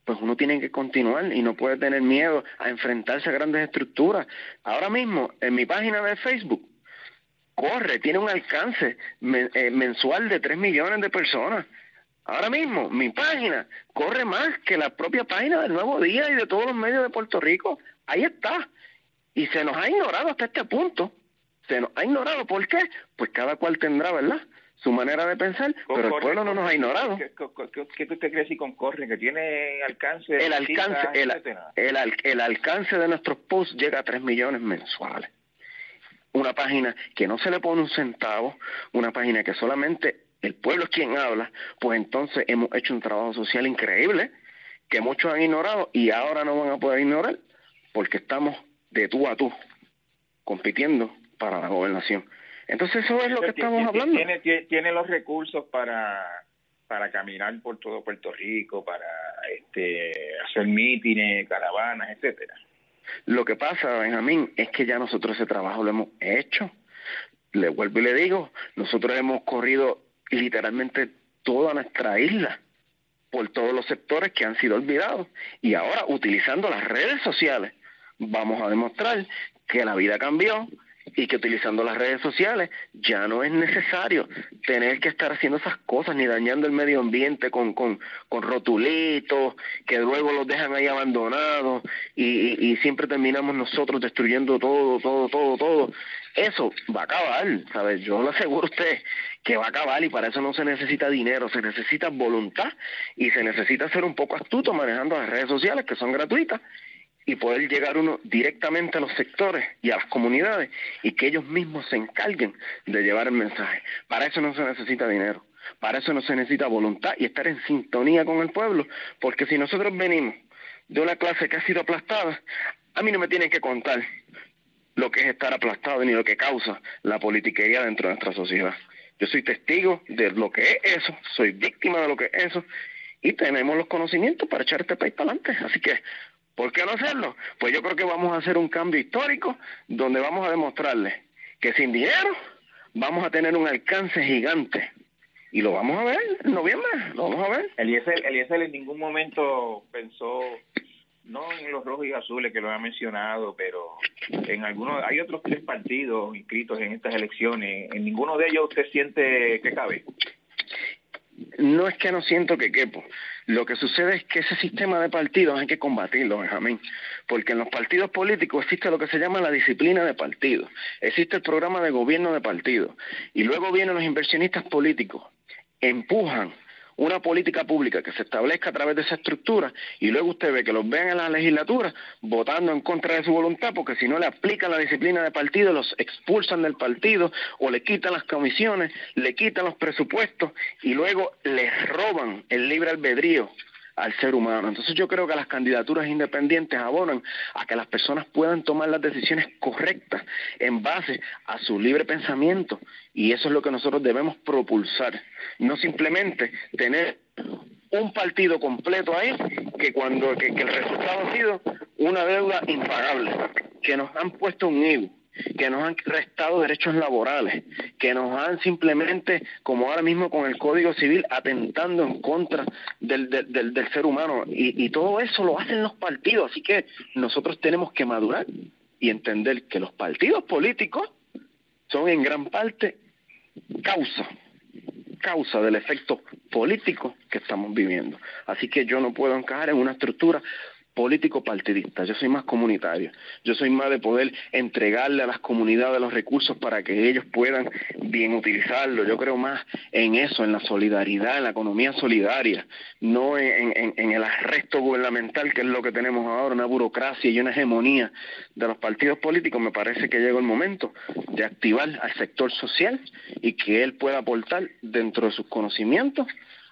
pues uno tiene que continuar y no puede tener miedo a enfrentarse a grandes estructuras. Ahora mismo, en mi página de Facebook, corre, tiene un alcance eh, mensual de 3 millones de personas. Ahora mismo, mi página corre más que la propia página del Nuevo Día y de todos los medios de Puerto Rico. Ahí está. Y se nos ha ignorado hasta este punto. Se nos ha ignorado. ¿Por qué? Pues cada cual tendrá, ¿verdad? Su manera de pensar, pero el pueblo no nos ha ignorado. ¿Qué, qué, tú te crees y concorre? ¿Que tiene alcance? El alcance, el, el, el, alcance de nuestros posts llega a 3 millones mensuales. Una página que no se le pone un centavo, una página que solamente el pueblo es quien habla, pues entonces hemos hecho un trabajo social increíble que muchos han ignorado y ahora no van a poder ignorar porque estamos de tú a tú compitiendo para la gobernación. Entonces eso es lo que estamos hablando. Tiene, tiene los recursos para para caminar por todo Puerto Rico, para este, hacer mítines, caravanas, etcétera. Lo que pasa, Benjamín, es que ya nosotros ese trabajo lo hemos hecho. Le vuelvo y le digo, nosotros hemos corrido literalmente toda nuestra isla por todos los sectores que han sido olvidados. Y ahora, utilizando las redes sociales, vamos a demostrar que la vida cambió, y que utilizando las redes sociales ya no es necesario tener que estar haciendo esas cosas ni dañando el medio ambiente con, con, con rotulitos que luego los dejan ahí abandonados y, y, siempre terminamos nosotros destruyendo todo, todo, todo, todo. Eso va a acabar, ¿sabes? Yo le aseguro a usted que va a acabar y para eso no se necesita dinero, se necesita voluntad y se necesita ser un poco astuto manejando las redes sociales que son gratuitas y poder llegar uno directamente a los sectores y a las comunidades y que ellos mismos se encarguen de llevar el mensaje. Para eso no se necesita dinero, para eso no se necesita voluntad y estar en sintonía con el pueblo, porque si nosotros venimos de una clase que ha sido aplastada, a mí no me tienen que contar lo que es estar aplastado ni lo que causa la politiquería dentro de nuestra sociedad. Yo soy testigo de lo que es eso, soy víctima de lo que es eso y tenemos los conocimientos para echar este país para adelante. Así que ¿Por qué no hacerlo? Pues yo creo que vamos a hacer un cambio histórico donde vamos a demostrarle que sin dinero vamos a tener un alcance gigante. Y lo vamos a ver en noviembre, lo vamos a ver. Eliezer, Eliezer en ningún momento pensó, no en los rojos y azules que lo ha mencionado, pero en algunos, hay otros tres partidos inscritos en estas elecciones. ¿En ninguno de ellos usted siente que cabe? No es que no siento que quepo. Lo que sucede es que ese sistema de partidos hay que combatirlo, Benjamín, porque en los partidos políticos existe lo que se llama la disciplina de partido, existe el programa de gobierno de partido, y luego vienen los inversionistas políticos, empujan una política pública que se establezca a través de esa estructura y luego usted ve que los ven en la legislatura votando en contra de su voluntad porque si no le aplican la disciplina de partido los expulsan del partido o le quitan las comisiones, le quitan los presupuestos y luego les roban el libre albedrío al ser humano. Entonces yo creo que las candidaturas independientes abonan a que las personas puedan tomar las decisiones correctas en base a su libre pensamiento y eso es lo que nosotros debemos propulsar, no simplemente tener un partido completo ahí que cuando que, el resultado ha sido una deuda impagable, que nos han puesto un ego que nos han restado derechos laborales, que nos han simplemente, como ahora mismo con el Código Civil, atentando en contra del, del, del, ser humano. Y, y todo eso lo hacen los partidos. Así que nosotros tenemos que madurar y entender que los partidos políticos son en gran parte causa causa del efecto político que estamos viviendo. Así que yo no puedo encajar en una estructura político partidista, yo soy más comunitario, yo soy más de poder entregarle a las comunidades los recursos para que ellos puedan bien utilizarlo, yo creo más en eso, en la solidaridad, en la economía solidaria, no en, en, el arresto gubernamental que es lo que tenemos ahora, una burocracia y una hegemonía de los partidos políticos, me parece que llegó el momento de activar al sector social y que él pueda aportar dentro de sus conocimientos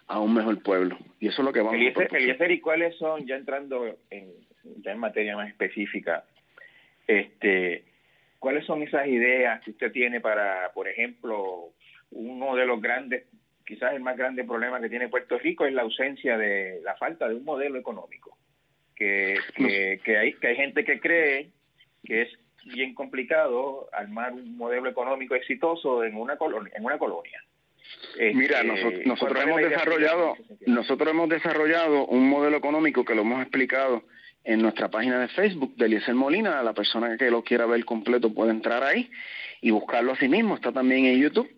a un mejor pueblo. Y eso es lo que vamos a hacer. ¿y cuáles son, ya entrando en, ya en materia más específica, este, cuáles son esas ideas que usted tiene para, por ejemplo, uno de los grandes, quizás el más grande problema que tiene Puerto Rico es la ausencia de, la falta de un modelo económico? Que, que, que, hay, que hay gente que cree que es bien complicado armar un modelo económico exitoso en una colonia, en una colonia Mira, este, nosotros, hemos desarrollado, nosotros hemos desarrollado un modelo económico que lo hemos explicado en nuestra página de Facebook de Eliezer Molina. La persona que lo quiera ver completo puede entrar ahí y buscarlo a sí mismo. Está también en YouTube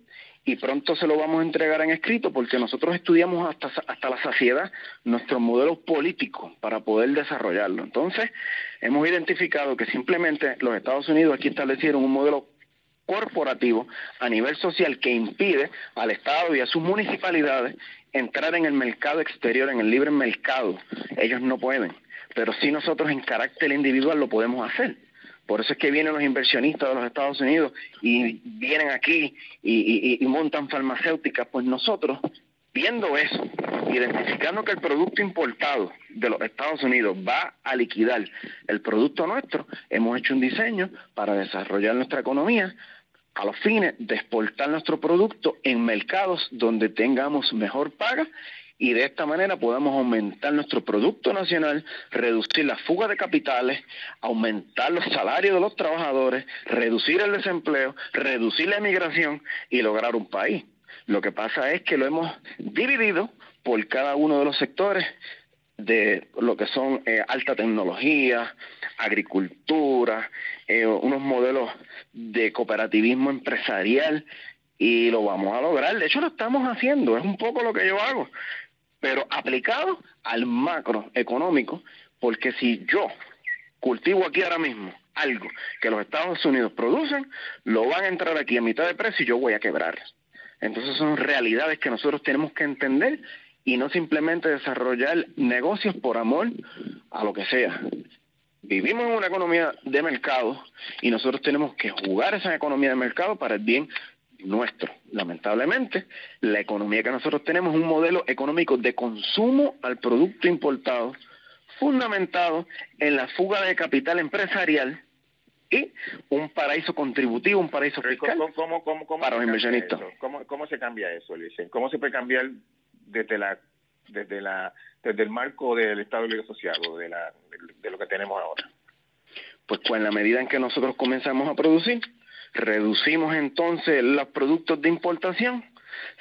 y pronto se lo vamos a entregar en escrito porque nosotros estudiamos hasta, hasta la saciedad nuestro modelo político para poder desarrollarlo. Entonces, hemos identificado que simplemente los Estados Unidos aquí establecieron un modelo corporativo a nivel social que impide al Estado y a sus municipalidades entrar en el mercado exterior, en el libre mercado. Ellos no pueden, pero sí nosotros en carácter individual lo podemos hacer. Por eso es que vienen los inversionistas de los Estados Unidos y vienen aquí y, y montan farmacéuticas. Pues nosotros, viendo eso, identificando que el producto importado de los Estados Unidos va a liquidar el producto nuestro, hemos hecho un diseño para desarrollar nuestra economía a los fines de exportar nuestro producto en mercados donde tengamos mejor paga y de esta manera podamos aumentar nuestro producto nacional, reducir la fuga de capitales, aumentar los salarios de los trabajadores, reducir el desempleo, reducir la emigración y lograr un país. Lo que pasa es que lo hemos dividido por cada uno de los sectores de lo que son eh, alta tecnología, agricultura, eh, unos modelos de cooperativismo empresarial y lo vamos a lograr. De hecho, lo estamos haciendo, es un poco lo que yo hago pero aplicado al macroeconómico, porque si yo cultivo aquí ahora mismo algo que los Estados Unidos producen, lo van a entrar aquí a mitad de precio y yo voy a quebrar. Entonces son realidades que nosotros tenemos que entender y no simplemente desarrollar negocios por amor a lo que sea. Vivimos en una economía de mercado y nosotros tenemos que jugar esa economía de mercado para el bien nuestro. Lamentablemente, la economía que nosotros tenemos es un modelo económico de consumo al producto importado, fundamentado en la fuga de capital empresarial y un paraíso contributivo, un paraíso fiscal para los inversionistas. ¿Cómo, se cambia eso, ¿Cómo se puede cambiar desde la desde la desde el marco del Estado Libre Social o de, la, de lo que tenemos ahora? Pues, pues en la medida en que nosotros comenzamos a producir, reducimos entonces los productos de importación,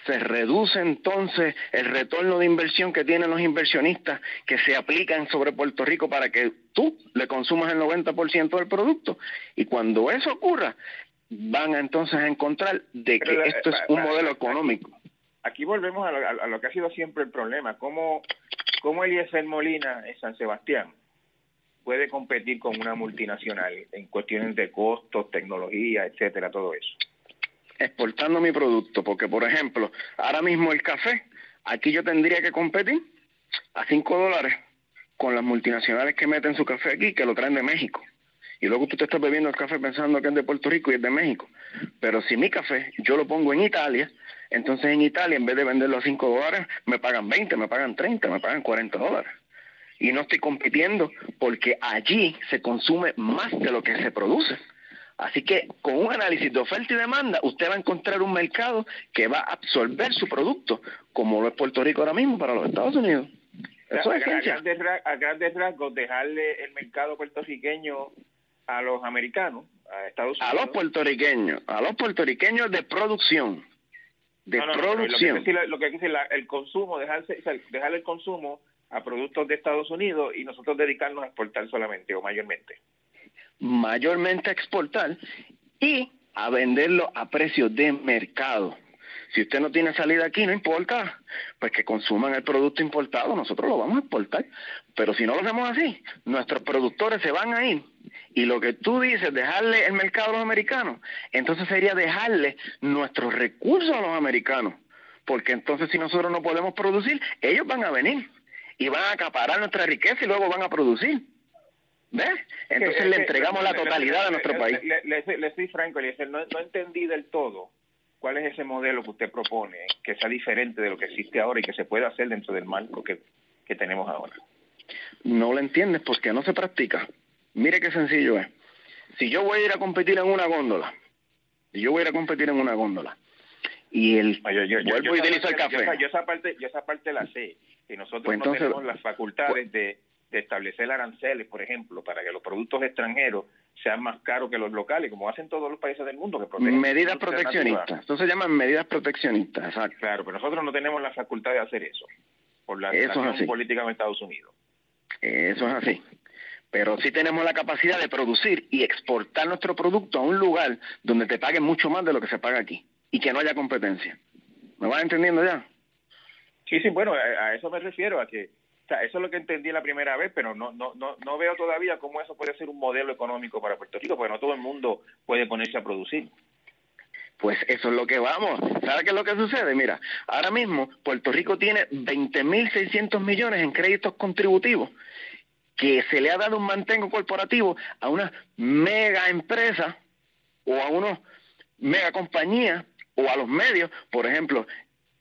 se reduce entonces el retorno de inversión que tienen los inversionistas que se aplican sobre Puerto Rico para que tú le consumas el 90% del producto. Y cuando eso ocurra, van entonces a encontrar de que esto es un modelo económico. Aquí volvemos a lo, que ha sido siempre el problema, cómo, cómo Eliezer Molina en San Sebastián puede competir con una multinacional en cuestiones de costos, tecnología, etcétera, todo eso? Exportando mi producto, porque por ejemplo, ahora mismo el café, aquí yo tendría que competir a 5 dólares con las multinacionales que meten su café aquí, que lo traen de México. Y luego tú te estás bebiendo el café pensando que es de Puerto Rico y es de México. Pero si mi café yo lo pongo en Italia, entonces en Italia en vez de venderlo a 5 dólares, me pagan 20, me pagan 30, me pagan 40 dólares y no estoy compitiendo porque allí se consume más de lo que se produce. Así que con un análisis de oferta y demanda, usted va a encontrar un mercado que va a absorber su producto, como lo es Puerto Rico ahora mismo para los Estados Unidos. Eso es a, grandes, a grandes rasgos, dejarle el mercado puertorriqueño a los americanos, a Estados Unidos. A los puertorriqueños, a los puertorriqueños de producción. De producción. lo que dice el consumo, dejarse, dejar el consumo a productos de Estados Unidos y nosotros dedicarnos a exportar solamente o mayormente. Mayormente a exportar y a venderlo a precio de mercado. Si usted no tiene salida aquí, no importa, pues que consuman el producto importado, nosotros lo vamos a exportar. Pero si no lo hacemos así, nuestros productores se van a ir y lo que tú dices, dejarle el mercado a los americanos, entonces sería dejarle nuestros recursos a los americanos. Porque entonces si nosotros no podemos producir, ellos van a venir y van a acaparar nuestra riqueza y luego van a producir. ¿Ves? Entonces le entregamos la totalidad a nuestro país. Le, le, soy franco, no, no entendí del todo cuál es ese modelo que usted propone, que sea diferente de lo que existe ahora y que se pueda hacer dentro del marco que, que tenemos ahora. No lo entiendes porque no se practica. Mire qué sencillo es. Si yo voy a ir a competir en una góndola, si yo voy a ir a competir en una góndola, y el yo, yo, vuelvo y utilizo el café. Yo, esa parte, yo esa parte la sé y nosotros pues no tenemos las facultades pues de, establecer aranceles, por ejemplo, para que los productos extranjeros sean más caros que los locales, como hacen todos los países del mundo que protegen. Medidas proteccionistas. Entonces se llaman medidas proteccionistas, exacto. Claro, pero nosotros no tenemos la facultad de hacer eso por la eso política de Estados Unidos. Eso es así. Pero sí tenemos la capacidad de producir y exportar nuestro producto a un lugar donde te paguen mucho más de lo que se paga aquí y que no haya competencia. ¿Me vas entendiendo ya? Sí, sí, bueno, a, eso me refiero, a que eso es lo que entendí la primera vez, pero no, no, no, no veo todavía cómo eso puede ser un modelo económico para Puerto Rico, porque no todo el mundo puede ponerse a producir. Pues eso es lo que vamos. ¿Sabe qué es lo que sucede? Mira, ahora mismo Puerto Rico tiene 20.600 millones en créditos contributivos que se le ha dado un mantengo corporativo a una mega empresa o a unos mega compañías o a los medios, por ejemplo,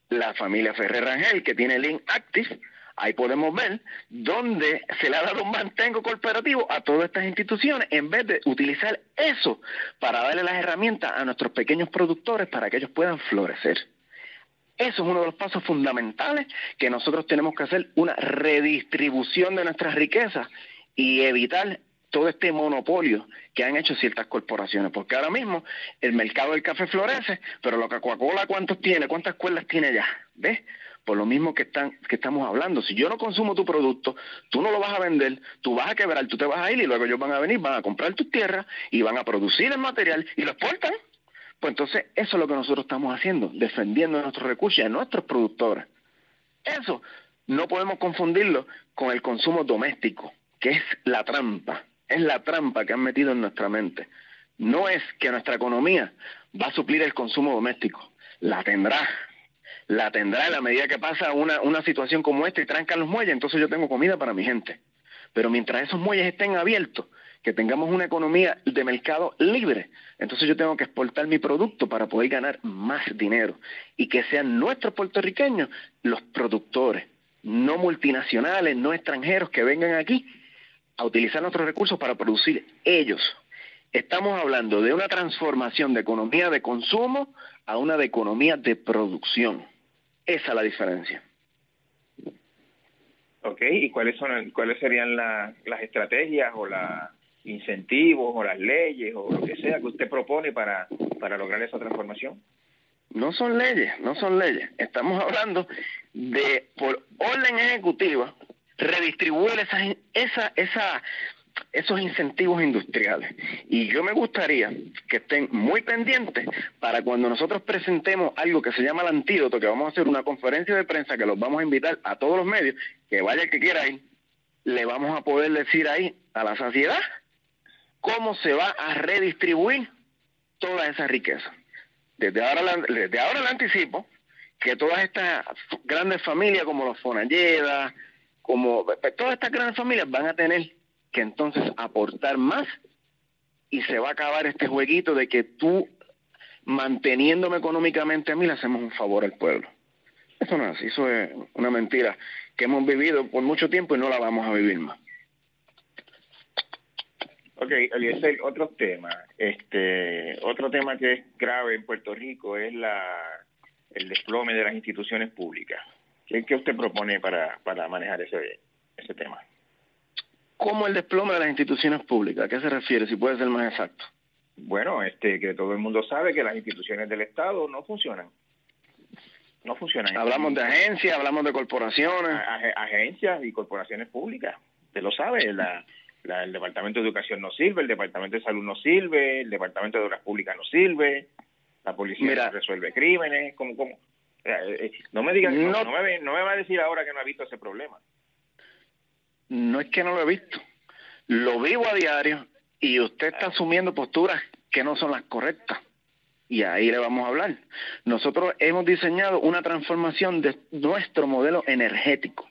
la familia Ferrer Rangel, que tiene Link Active, ahí podemos ver dónde se le ha dado un mantengo corporativo a todas estas instituciones en vez de utilizar eso para darle las herramientas a nuestros pequeños productores para que ellos puedan florecer. Eso es uno de los pasos fundamentales que nosotros tenemos que hacer, una redistribución de nuestras riquezas y evitar todo este monopolio que han hecho ciertas corporaciones, porque ahora mismo el mercado del café florece, pero lo que Coca-Cola cuántos tiene, cuántas escuelas tiene ya, ¿ves? Por lo mismo que están que estamos hablando, si yo no consumo tu producto, tú no lo vas a vender, tú vas a quebrar, tú te vas a ir y luego ellos van a venir, van a comprar tus tierras y van a producir el material y lo exportan. Pues entonces eso es lo que nosotros estamos haciendo, defendiendo nuestros recursos y a nuestros productores. Eso no podemos confundirlo con el consumo doméstico, que es la trampa es la trampa que han metido en nuestra mente. No es que nuestra economía va a suplir el consumo doméstico. La tendrá. La tendrá en la medida que pasa una, una situación como esta y trancan los muelles, entonces yo tengo comida para mi gente. Pero mientras esos muelles estén abiertos, que tengamos una economía de mercado libre, entonces yo tengo que exportar mi producto para poder ganar más dinero y que sean nuestros puertorriqueños los productores, no multinacionales, no extranjeros que vengan aquí a utilizar nuestros recursos para producir ellos. Estamos hablando de una transformación de economía de consumo a una de economía de producción. Esa es la diferencia. Ok, ¿y cuáles son cuáles serían las estrategias o los incentivos o las leyes o lo que sea que usted propone para, para lograr esa transformación? No son leyes, no son leyes. Estamos hablando de, por orden ejecutiva, redistribuir esa, esa, esa, esos incentivos industriales. Y yo me gustaría que estén muy pendientes para cuando nosotros presentemos algo que se llama el antídoto, que vamos a hacer una conferencia de prensa que los vamos a invitar a todos los medios, que vaya el que quiera ir, le vamos a poder decir ahí a la saciedad cómo se va a redistribuir toda esa riqueza. Desde ahora, desde ahora le anticipo que todas estas grandes familias como los Fonalleda, como pues, todas estas grandes familias van a tener que entonces aportar más y se va a acabar este jueguito de que tú manteniéndome económicamente a mí le hacemos un favor al pueblo. Eso no es así, eso es una mentira que hemos vivido por mucho tiempo y no la vamos a vivir más. Ok, Eliezer, otro tema, este, otro tema que es grave en Puerto Rico es la el desplome de las instituciones públicas. ¿Qué, usted propone para, para manejar ese, ese tema? ¿Cómo el desplome de las instituciones públicas? ¿A qué se refiere? Si puede ser más exacto. Bueno, este, que todo el mundo sabe que las instituciones del Estado no funcionan. No funcionan. Hablamos de agencias, hablamos de corporaciones. agencias y corporaciones públicas. Usted lo sabe, la, el Departamento de Educación no sirve, el Departamento de Salud no sirve, el Departamento de Obras Públicas no sirve, la policía no resuelve crímenes. ¿Cómo, cómo? Eh, eh, no me digas, no, no, me, no me va a decir ahora que no ha visto ese problema. No es que no lo he visto, lo vivo a diario y usted está asumiendo posturas que no son las correctas. Y ahí le vamos a hablar. Nosotros hemos diseñado una transformación de nuestro modelo energético,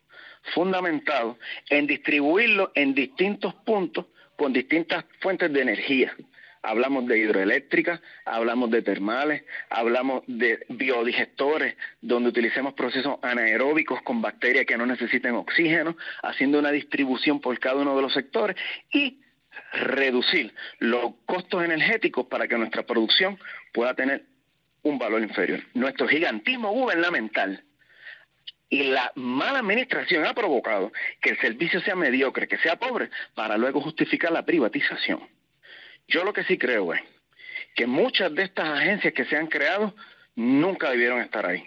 fundamentado en distribuirlo en distintos puntos con distintas fuentes de energía hablamos de hidroeléctrica, hablamos de termales, hablamos de biodigestores, donde utilicemos procesos anaeróbicos con bacterias que no necesiten oxígeno, haciendo una distribución por cada uno de los sectores y reducir los costos energéticos para que nuestra producción pueda tener un valor inferior. Nuestro gigantismo gubernamental y la mala administración ha provocado que el servicio sea mediocre, que sea pobre, para luego justificar la privatización. Yo lo que sí creo es que muchas de estas agencias que se han creado nunca debieron estar ahí.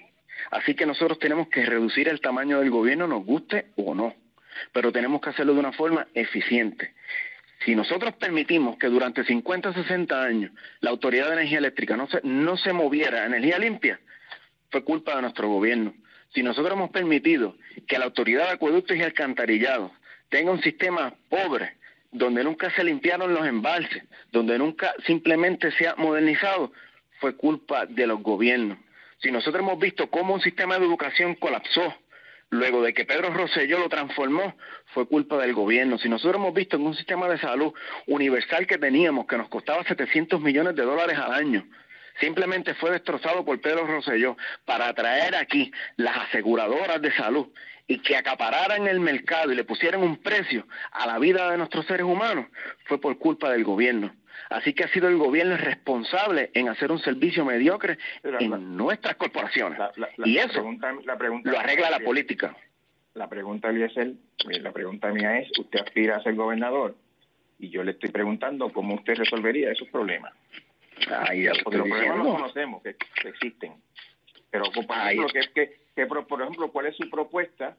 Así que nosotros tenemos que reducir el tamaño del gobierno, nos guste o no, pero tenemos que hacerlo de una forma eficiente. Si nosotros permitimos que durante 50 o 60 años la Autoridad de Energía Eléctrica no se, no se moviera a energía limpia, fue culpa de nuestro gobierno. Si nosotros hemos permitido que la Autoridad de Acueductos y Alcantarillados tenga un sistema pobre, donde nunca se limpiaron los embalses, donde nunca simplemente se ha modernizado, fue culpa de los gobiernos. Si nosotros hemos visto cómo un sistema de educación colapsó, luego de que Pedro Rosselló lo transformó, fue culpa del gobierno. Si nosotros hemos visto en un sistema de salud universal que teníamos, que nos costaba 700 millones de dólares al año, simplemente fue destrozado por Pedro Rosselló para traer aquí las aseguradoras de salud y que acapararan el mercado y le pusieran un precio a la vida de nuestros seres humanos fue por culpa del gobierno. Así que ha sido el gobierno responsable en hacer un servicio mediocre en nuestras corporaciones. y eso lo arregla la política. La pregunta, Eliezer, la pregunta mía es, ¿usted aspira a ser gobernador? Y yo le estoy preguntando cómo usted resolvería esos problemas. Porque los problemas los conocemos, que, existen. Pero, por ejemplo, que, que, por ejemplo, ¿cuál es su propuesta?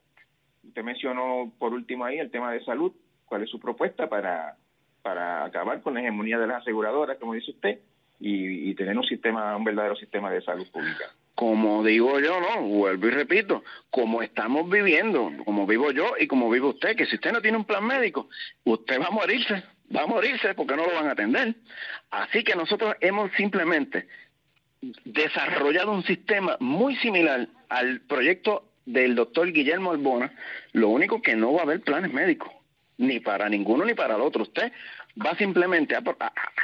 Usted mencionó por último ahí el tema de salud. ¿Cuál es su propuesta para, para acabar con la hegemonía de las aseguradoras, como dice usted, y, y tener un sistema, un verdadero sistema de salud pública? como digo yo, no, vuelvo y repito, como estamos viviendo, como vivo yo y como vive usted, que si usted no tiene un plan médico, usted va a morirse, va a morirse porque no lo van a atender. Así que nosotros hemos simplemente desarrollado un sistema muy similar al proyecto del doctor Guillermo Albona, lo único que no va a haber planes médicos, ni para ninguno ni para el otro. Usted va simplemente a,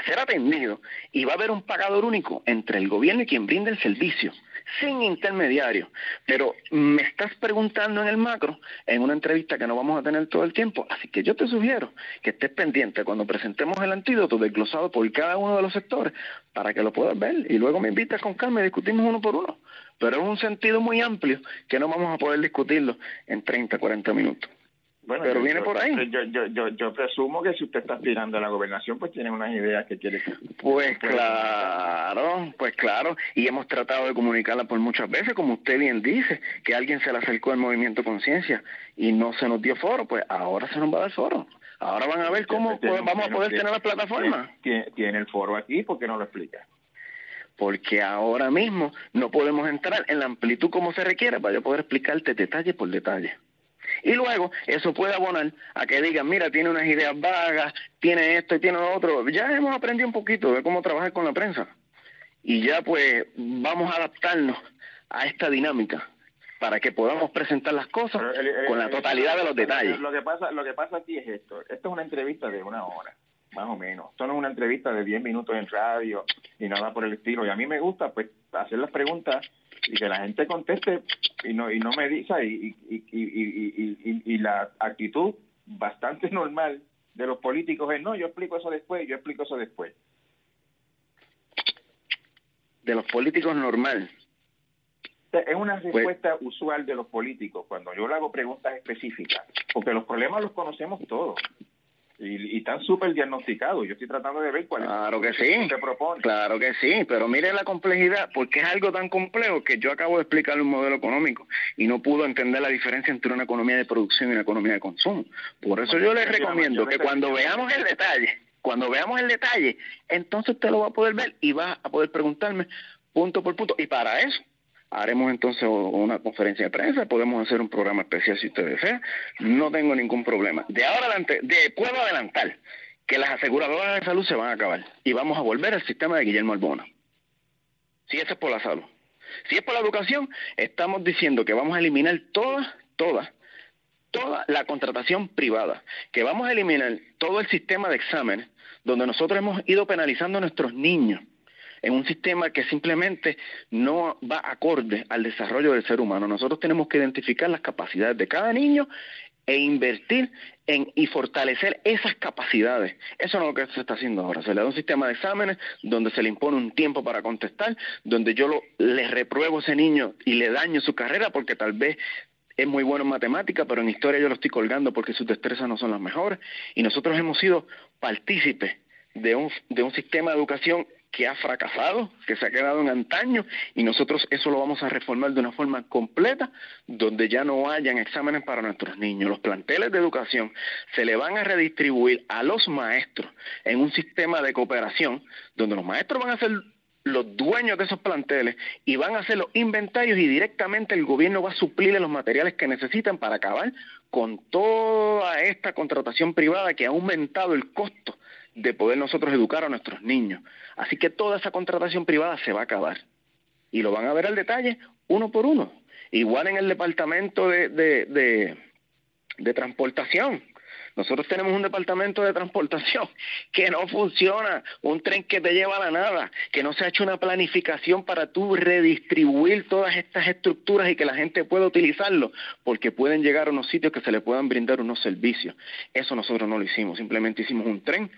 ser atendido y va a haber un pagador único entre el gobierno y quien brinda el servicio sin intermediario. Pero me estás preguntando en el macro, en una entrevista que no vamos a tener todo el tiempo, así que yo te sugiero que estés pendiente cuando presentemos el antídoto desglosado por cada uno de los sectores para que lo puedas ver y luego me invitas con calma y discutimos uno por uno. Pero es un sentido muy amplio que no vamos a poder discutirlo en 30, 40 minutos. Bueno, pero viene por ahí. Yo, yo, yo, yo presumo que si usted está aspirando a la gobernación, pues tiene unas ideas que quiere. Pues claro, pues claro. Y hemos tratado de comunicarla por muchas veces, como usted bien dice, que alguien se le acercó al movimiento conciencia y no se nos dio foro, pues ahora se nos va a dar foro. Ahora van a ver cómo vamos a poder tener la plataforma. Tiene, tiene el foro aquí, ¿por qué no lo explica? porque ahora mismo no podemos entrar en la amplitud como se requiere para yo poder explicarte detalle por detalle. Y luego eso puede abonar a que digan, mira, tiene unas ideas vagas, tiene esto y tiene lo otro. Ya hemos aprendido un poquito de cómo trabajar con la prensa. Y ya pues vamos a adaptarnos a esta dinámica para que podamos presentar las cosas con la totalidad de los detalles. Lo que pasa, lo que pasa aquí es esto. Esto es una entrevista de una hora, más o menos. Esto no es una entrevista de 10 minutos en radio y nada por el estilo. Y a mí me gusta pues hacer las preguntas y que la gente conteste y no y no me diga y, y, y, y, la actitud bastante normal de los políticos es no yo explico eso después yo explico eso después de los políticos normal es una pues respuesta usual de los políticos cuando yo le hago preguntas específicas porque los problemas los conocemos todos y, y están súper diagnosticados. Yo estoy tratando de ver cuál claro que sí. se propone. Claro que sí, pero mire la complejidad, porque es algo tan complejo que yo acabo de explicarle un modelo económico y no pudo entender la diferencia entre una economía de producción y una economía de consumo. Por eso yo les recomiendo que cuando veamos el detalle, cuando veamos el detalle, entonces usted lo va a poder ver y va a poder preguntarme punto por punto. Y para eso haremos entonces una conferencia de prensa, podemos hacer un programa especial si usted desea, no tengo ningún problema. De ahora adelante, de, puedo adelantar que las aseguradoras de salud se van a acabar y vamos a volver al sistema de Guillermo Albona. Si eso es por la salud. Si es por la educación, estamos diciendo que vamos a eliminar toda, toda, toda la contratación privada, que vamos a eliminar todo el sistema de exámenes donde nosotros hemos ido penalizando a nuestros niños en un sistema que simplemente no va acorde al desarrollo del ser humano. Nosotros tenemos que identificar las capacidades de cada niño e invertir en y fortalecer esas capacidades. Eso no es lo que se está haciendo ahora. Se le da un sistema de exámenes donde se le impone un tiempo para contestar, donde yo lo, le repruebo a ese niño y le daño su carrera porque tal vez es muy bueno en matemática, pero en historia yo lo estoy colgando porque sus destrezas no son las mejores. Y nosotros hemos sido partícipes de un, de un sistema de educación que ha fracasado, que se ha quedado en antaño, y nosotros eso lo vamos a reformar de una forma completa, donde ya no hayan exámenes para nuestros niños. Los planteles de educación se le van a redistribuir a los maestros en un sistema de cooperación, donde los maestros van a ser los dueños de esos planteles y van a hacer los inventarios y directamente el gobierno va a suplirle los materiales que necesitan para acabar con toda esta contratación privada que ha aumentado el costo de poder nosotros educar a nuestros niños. Así que toda esa contratación privada se va a acabar. Y lo van a ver al detalle, uno por uno. Igual en el departamento de, de, de, transportación. Nosotros tenemos un departamento de transportación que no funciona, un tren que te lleva a la nada, que no se ha hecho una planificación para tú redistribuir todas estas estructuras y que la gente pueda utilizarlo, porque pueden llegar a unos sitios que se le puedan brindar unos servicios. Eso nosotros no lo hicimos, simplemente hicimos un tren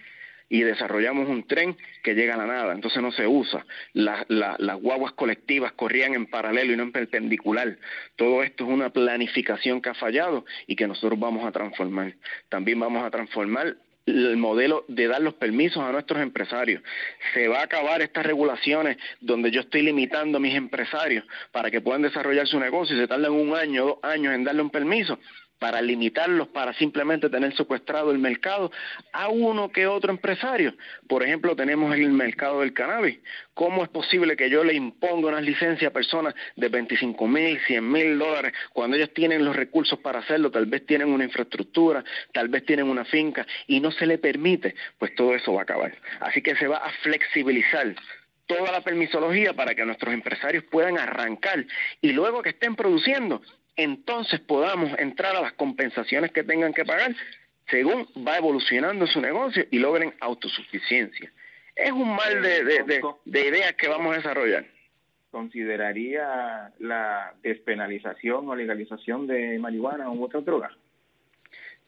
y desarrollamos un tren que llega a la nada, entonces no se usa. las guaguas colectivas corrían en paralelo y no en perpendicular. Todo esto es una planificación que ha fallado y que nosotros vamos a transformar. También vamos a transformar el modelo de dar los permisos a nuestros empresarios. Se va a acabar estas regulaciones donde yo estoy limitando a mis empresarios para que puedan desarrollar su negocio y se tardan un año, dos años en darle un permiso para limitarlos, para simplemente tener secuestrado el mercado a uno que otro empresario. Por ejemplo, tenemos el mercado del cannabis. ¿Cómo es posible que yo le imponga una licencia a personas de 25 mil, 100 mil dólares cuando ellos tienen los recursos para hacerlo? Tal vez tienen una infraestructura, tal vez tienen una finca y no se le permite, pues todo eso va a acabar. Así que se va a flexibilizar toda la permisología para que nuestros empresarios puedan arrancar y luego que estén produciendo entonces podamos entrar a las compensaciones que tengan que pagar según va evolucionando su negocio y logren autosuficiencia. Es un mal de, de, ideas que vamos a desarrollar. ¿Consideraría la despenalización o legalización de marihuana o otra droga?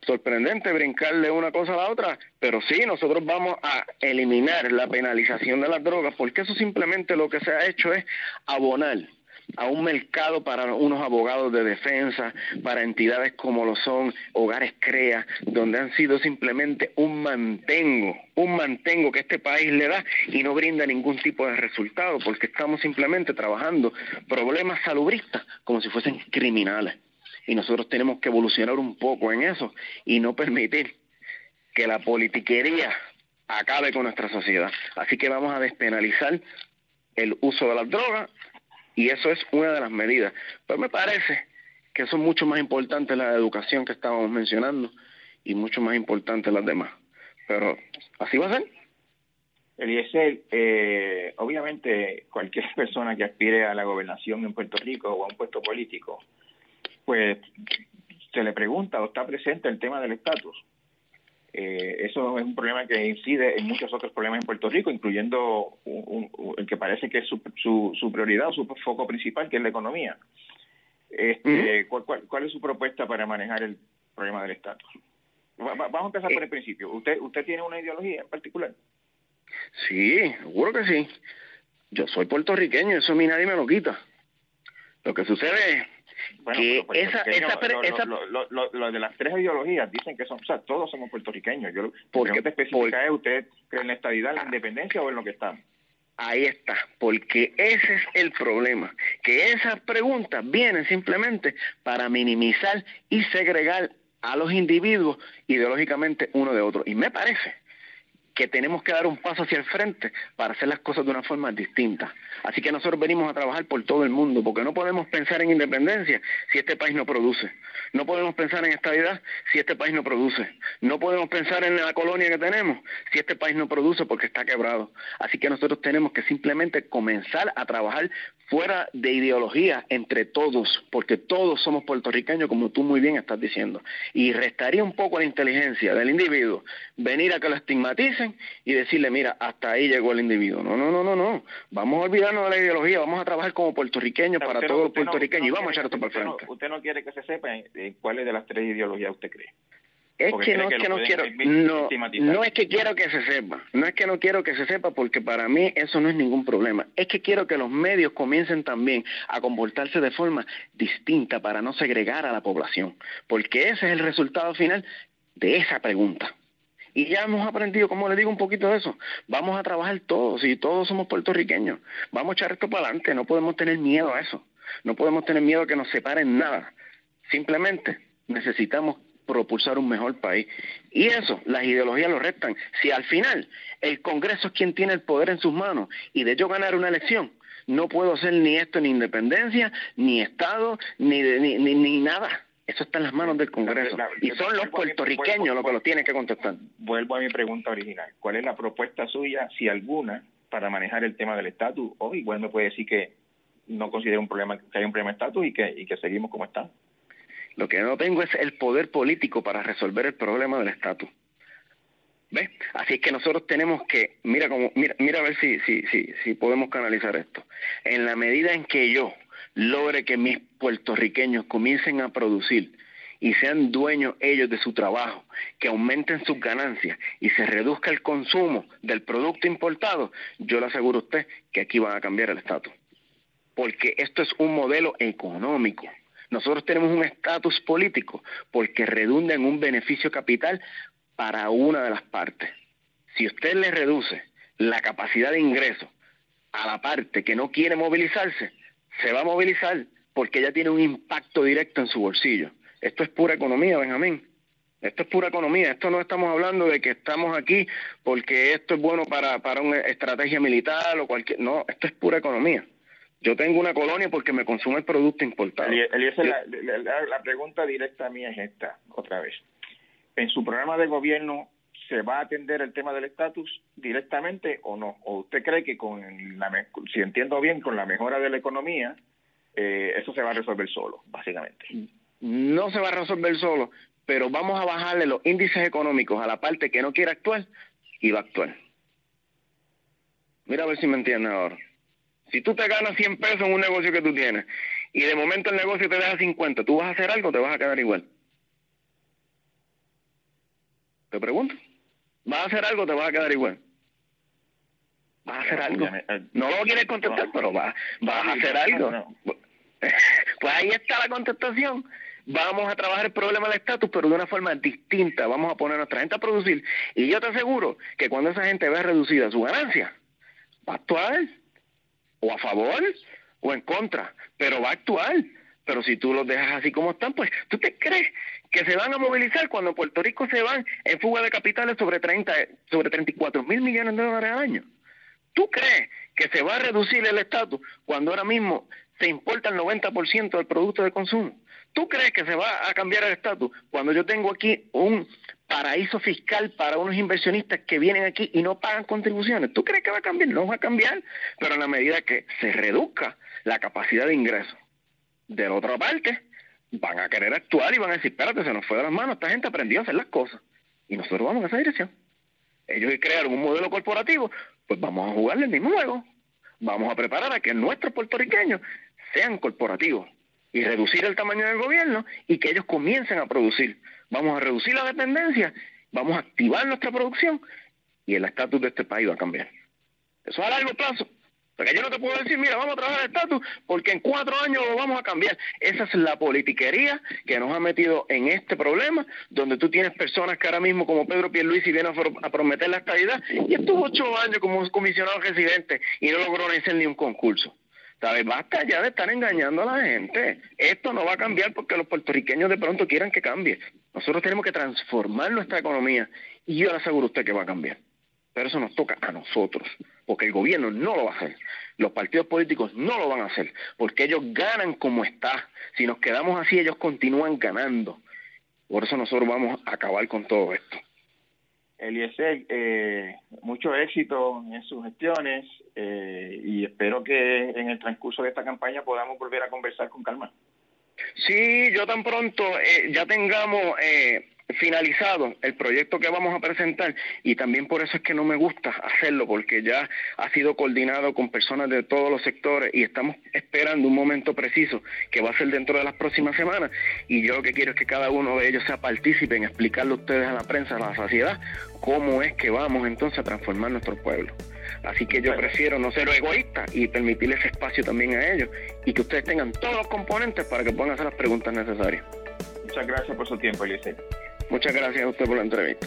sorprendente brincarle una cosa a la otra, pero sí, nosotros vamos a eliminar la penalización de las drogas, porque eso simplemente lo que se ha hecho es abonar a un mercado para unos abogados de defensa, para entidades como lo son Hogares CREA, donde han sido simplemente un mantengo, un mantengo que este país le da y no brinda ningún tipo de resultado, porque estamos simplemente trabajando problemas salubristas como si fuesen criminales. Y nosotros tenemos que evolucionar un poco en eso y no permitir que la politiquería acabe con nuestra sociedad. Así que vamos a despenalizar el uso de las drogas y eso es una de las medidas. Pero me parece que son mucho más importantes la educación que estábamos mencionando y mucho más importantes las demás. Pero así va a ser. Eliezer, eh, obviamente cualquier persona que aspire a la gobernación en Puerto Rico o a un puesto político, pues se le pregunta o está presente el tema del estatus. Eh, eso es un problema que incide en muchos otros problemas en Puerto Rico, incluyendo el que parece que es su, su, prioridad o su foco principal, que es la economía. Este, ¿cuál, es su propuesta para manejar el problema del estatus? vamos a empezar por el principio. ¿Usted, ¿Usted tiene una ideología en particular? Sí, seguro que sí. Yo soy puertorriqueño, eso a mí nadie me lo quita. Lo que sucede es que esa, esa, lo, de las tres ideologías dicen que son, o sea, todos somos puertorriqueños. Yo, ¿Por qué te especifica es, usted cree en la estadidad, en la independencia o en lo que estamos? Ahí está, porque ese es el problema, que esas preguntas vienen simplemente para minimizar y segregar a los individuos ideológicamente uno de otro. Y me parece que tenemos que dar un paso hacia el frente para hacer las cosas de una forma distinta. Así que nosotros venimos a trabajar por todo el mundo, porque no podemos pensar en independencia si este país no produce. No podemos pensar en estabilidad si este país no produce. No podemos pensar en la colonia que tenemos si este país no produce porque está quebrado. Así que nosotros tenemos que simplemente comenzar a trabajar fuera de ideología entre todos, porque todos somos puertorriqueños, como tú muy bien estás diciendo. Y restaría un poco la inteligencia del individuo venir a que lo estigmaticen y decirle, mira, hasta ahí llegó el individuo. No, no, no, no, no. Vamos a olvidarnos de la ideología, vamos a trabajar como puertorriqueños para todos los puertorriqueños y vamos a echar esto para el frente. usted no quiere que se sepa cuáles de las tres ideologías usted cree. Es que no es que, no quiero, no, no es que quiero que se sepa, no es que no quiero que se sepa porque para mí eso no es ningún problema, es que quiero que los medios comiencen también a comportarse de forma distinta para no segregar a la población, porque ese es el resultado final de esa pregunta. Y ya hemos aprendido, como le digo, un poquito de eso. Vamos a trabajar todos y todos somos puertorriqueños. Vamos a echar esto para adelante, no podemos tener miedo a eso. No podemos tener miedo a que nos separen nada. Simplemente necesitamos propulsar un mejor país. Y eso, las ideologías lo restan. Si al final el Congreso es quien tiene el poder en sus manos y de yo ganar una elección, no puedo hacer ni esto ni independencia, ni Estado, ni, ni, ni nada. Eso está en las manos del Congreso. y son los puertorriqueños los que lo tienen que contestar. Vuelvo a mi pregunta original. ¿Cuál es la propuesta suya, si alguna, para manejar el tema del estatus? O igual me puede decir que no considera un problema, que hay un problema de estatus y que, y que seguimos como estamos. Lo que no tengo es el poder político para resolver el problema del estatus. ¿Ves? Así es que nosotros tenemos que, mira cómo, mira, mira a ver si, si, si, si podemos canalizar esto. En la medida en que yo logre que mis puertorriqueños comiencen a producir y sean dueños ellos de su trabajo, que aumenten sus ganancias y se reduzca el consumo del producto importado, yo le aseguro a usted que aquí van a cambiar el estatus. Porque esto es un modelo económico. Nosotros tenemos un estatus político porque redunda en un beneficio capital para una de las partes. Si usted le reduce la capacidad de ingreso a la parte que no quiere movilizarse, se va a movilizar porque ya tiene un impacto directo en su bolsillo. Esto es pura economía, Benjamín. Esto es pura economía. Esto no estamos hablando de que estamos aquí porque esto es bueno para, para una estrategia militar o cualquier. No, esto es pura economía. Yo tengo una colonia porque me consume el producto importado. la, la, pregunta directa mía es esta, otra vez. ¿En su programa de gobierno se va a atender el tema del estatus directamente o no? ¿O usted cree que con la, si entiendo bien, con la mejora de la economía, eh, eso se va a resolver solo, básicamente? no se va a resolver solo, pero vamos a bajarle los índices económicos a la parte que no quiere actuar y va a actuar. Mira a ver si me entiendes ahora. Si tú te ganas 100 pesos en un negocio que tú tienes y de momento el negocio te deja 50, ¿tú vas a hacer algo o te vas a quedar igual? Te pregunto. ¿Vas a hacer algo o te vas a quedar igual? ¿Vas a hacer algo? Eh, no lo quieres contestar, pero vas, vas a hacer algo. Pues ahí está la contestación vamos a trabajar el problema del estatus, pero de una forma distinta. Vamos a poner a nuestra gente a producir. Y yo te aseguro que cuando esa gente vea reducida su ganancia, va a actuar o a favor o en contra, pero va a actuar. Pero si tú los dejas así como están, pues tú te crees que se van a movilizar cuando Puerto Rico se van en fuga de capitales sobre 30, sobre 34 mil millones de dólares al año. ¿Tú crees que se va a reducir el estatus cuando ahora mismo se importa el 90% del producto de consumo? ¿Tú crees que se va a cambiar el estatus cuando yo tengo aquí un paraíso fiscal para unos inversionistas que vienen aquí y no pagan contribuciones? ¿Tú crees que va a cambiar? No va a cambiar, pero en la medida que se reduzca la capacidad de ingreso de la otra parte, van a querer actuar y van a decir, espérate, se nos fue de las manos, esta gente aprendió a hacer las cosas y nosotros vamos en esa dirección. Ellos crearon un modelo corporativo, pues vamos a jugarle el mismo juego. Vamos a preparar a que nuestros puertorriqueños sean corporativos y reducir el tamaño del gobierno y que ellos comiencen a producir. Vamos a reducir la dependencia, vamos a activar nuestra producción y el estatus de este país va a cambiar. Eso a largo plazo. Porque yo no te puedo decir, mira, vamos a trabajar el estatus porque en cuatro años lo vamos a cambiar. Esa es la politiquería que nos ha metido en este problema, donde tú tienes personas que ahora mismo, como Pedro Pierluisi, vienen a, prometer la estabilidad y estuvo ocho años como comisionado residente y no logró ni hacer ni un concurso. ¿Sabes? Basta ya de estar engañando a la gente. Esto no va a cambiar porque los puertorriqueños de pronto quieran que cambie. Nosotros tenemos que transformar nuestra economía y yo le aseguro a usted que va a cambiar. Pero eso nos toca a nosotros, porque el gobierno no lo va a hacer. Los partidos políticos no lo van a hacer, porque ellos ganan como está. Si nos quedamos así, ellos continúan ganando. Por eso nosotros vamos a acabar con todo esto. Eliezer, eh, mucho éxito en sus gestiones eh, y espero que en el transcurso de esta campaña podamos volver a conversar con calma. Sí, yo tan pronto eh, ya tengamos eh, finalizado el proyecto que vamos a presentar y también por eso es que no me gusta hacerlo porque ya ha sido coordinado con personas de todos los sectores y estamos esperando un momento preciso que va a ser dentro de las próximas semanas y yo lo que quiero es que cada uno de ellos sea partícipe en explicarle a ustedes a la prensa, a la sociedad, cómo es que vamos entonces a transformar nuestro pueblo. Así que yo prefiero no ser egoísta y permitirles espacio también a ellos y que ustedes tengan todos los componentes para que puedan hacer las preguntas necesarias. Muchas gracias por su tiempo, Eliseo. Muchas gracias a usted por la entrevista.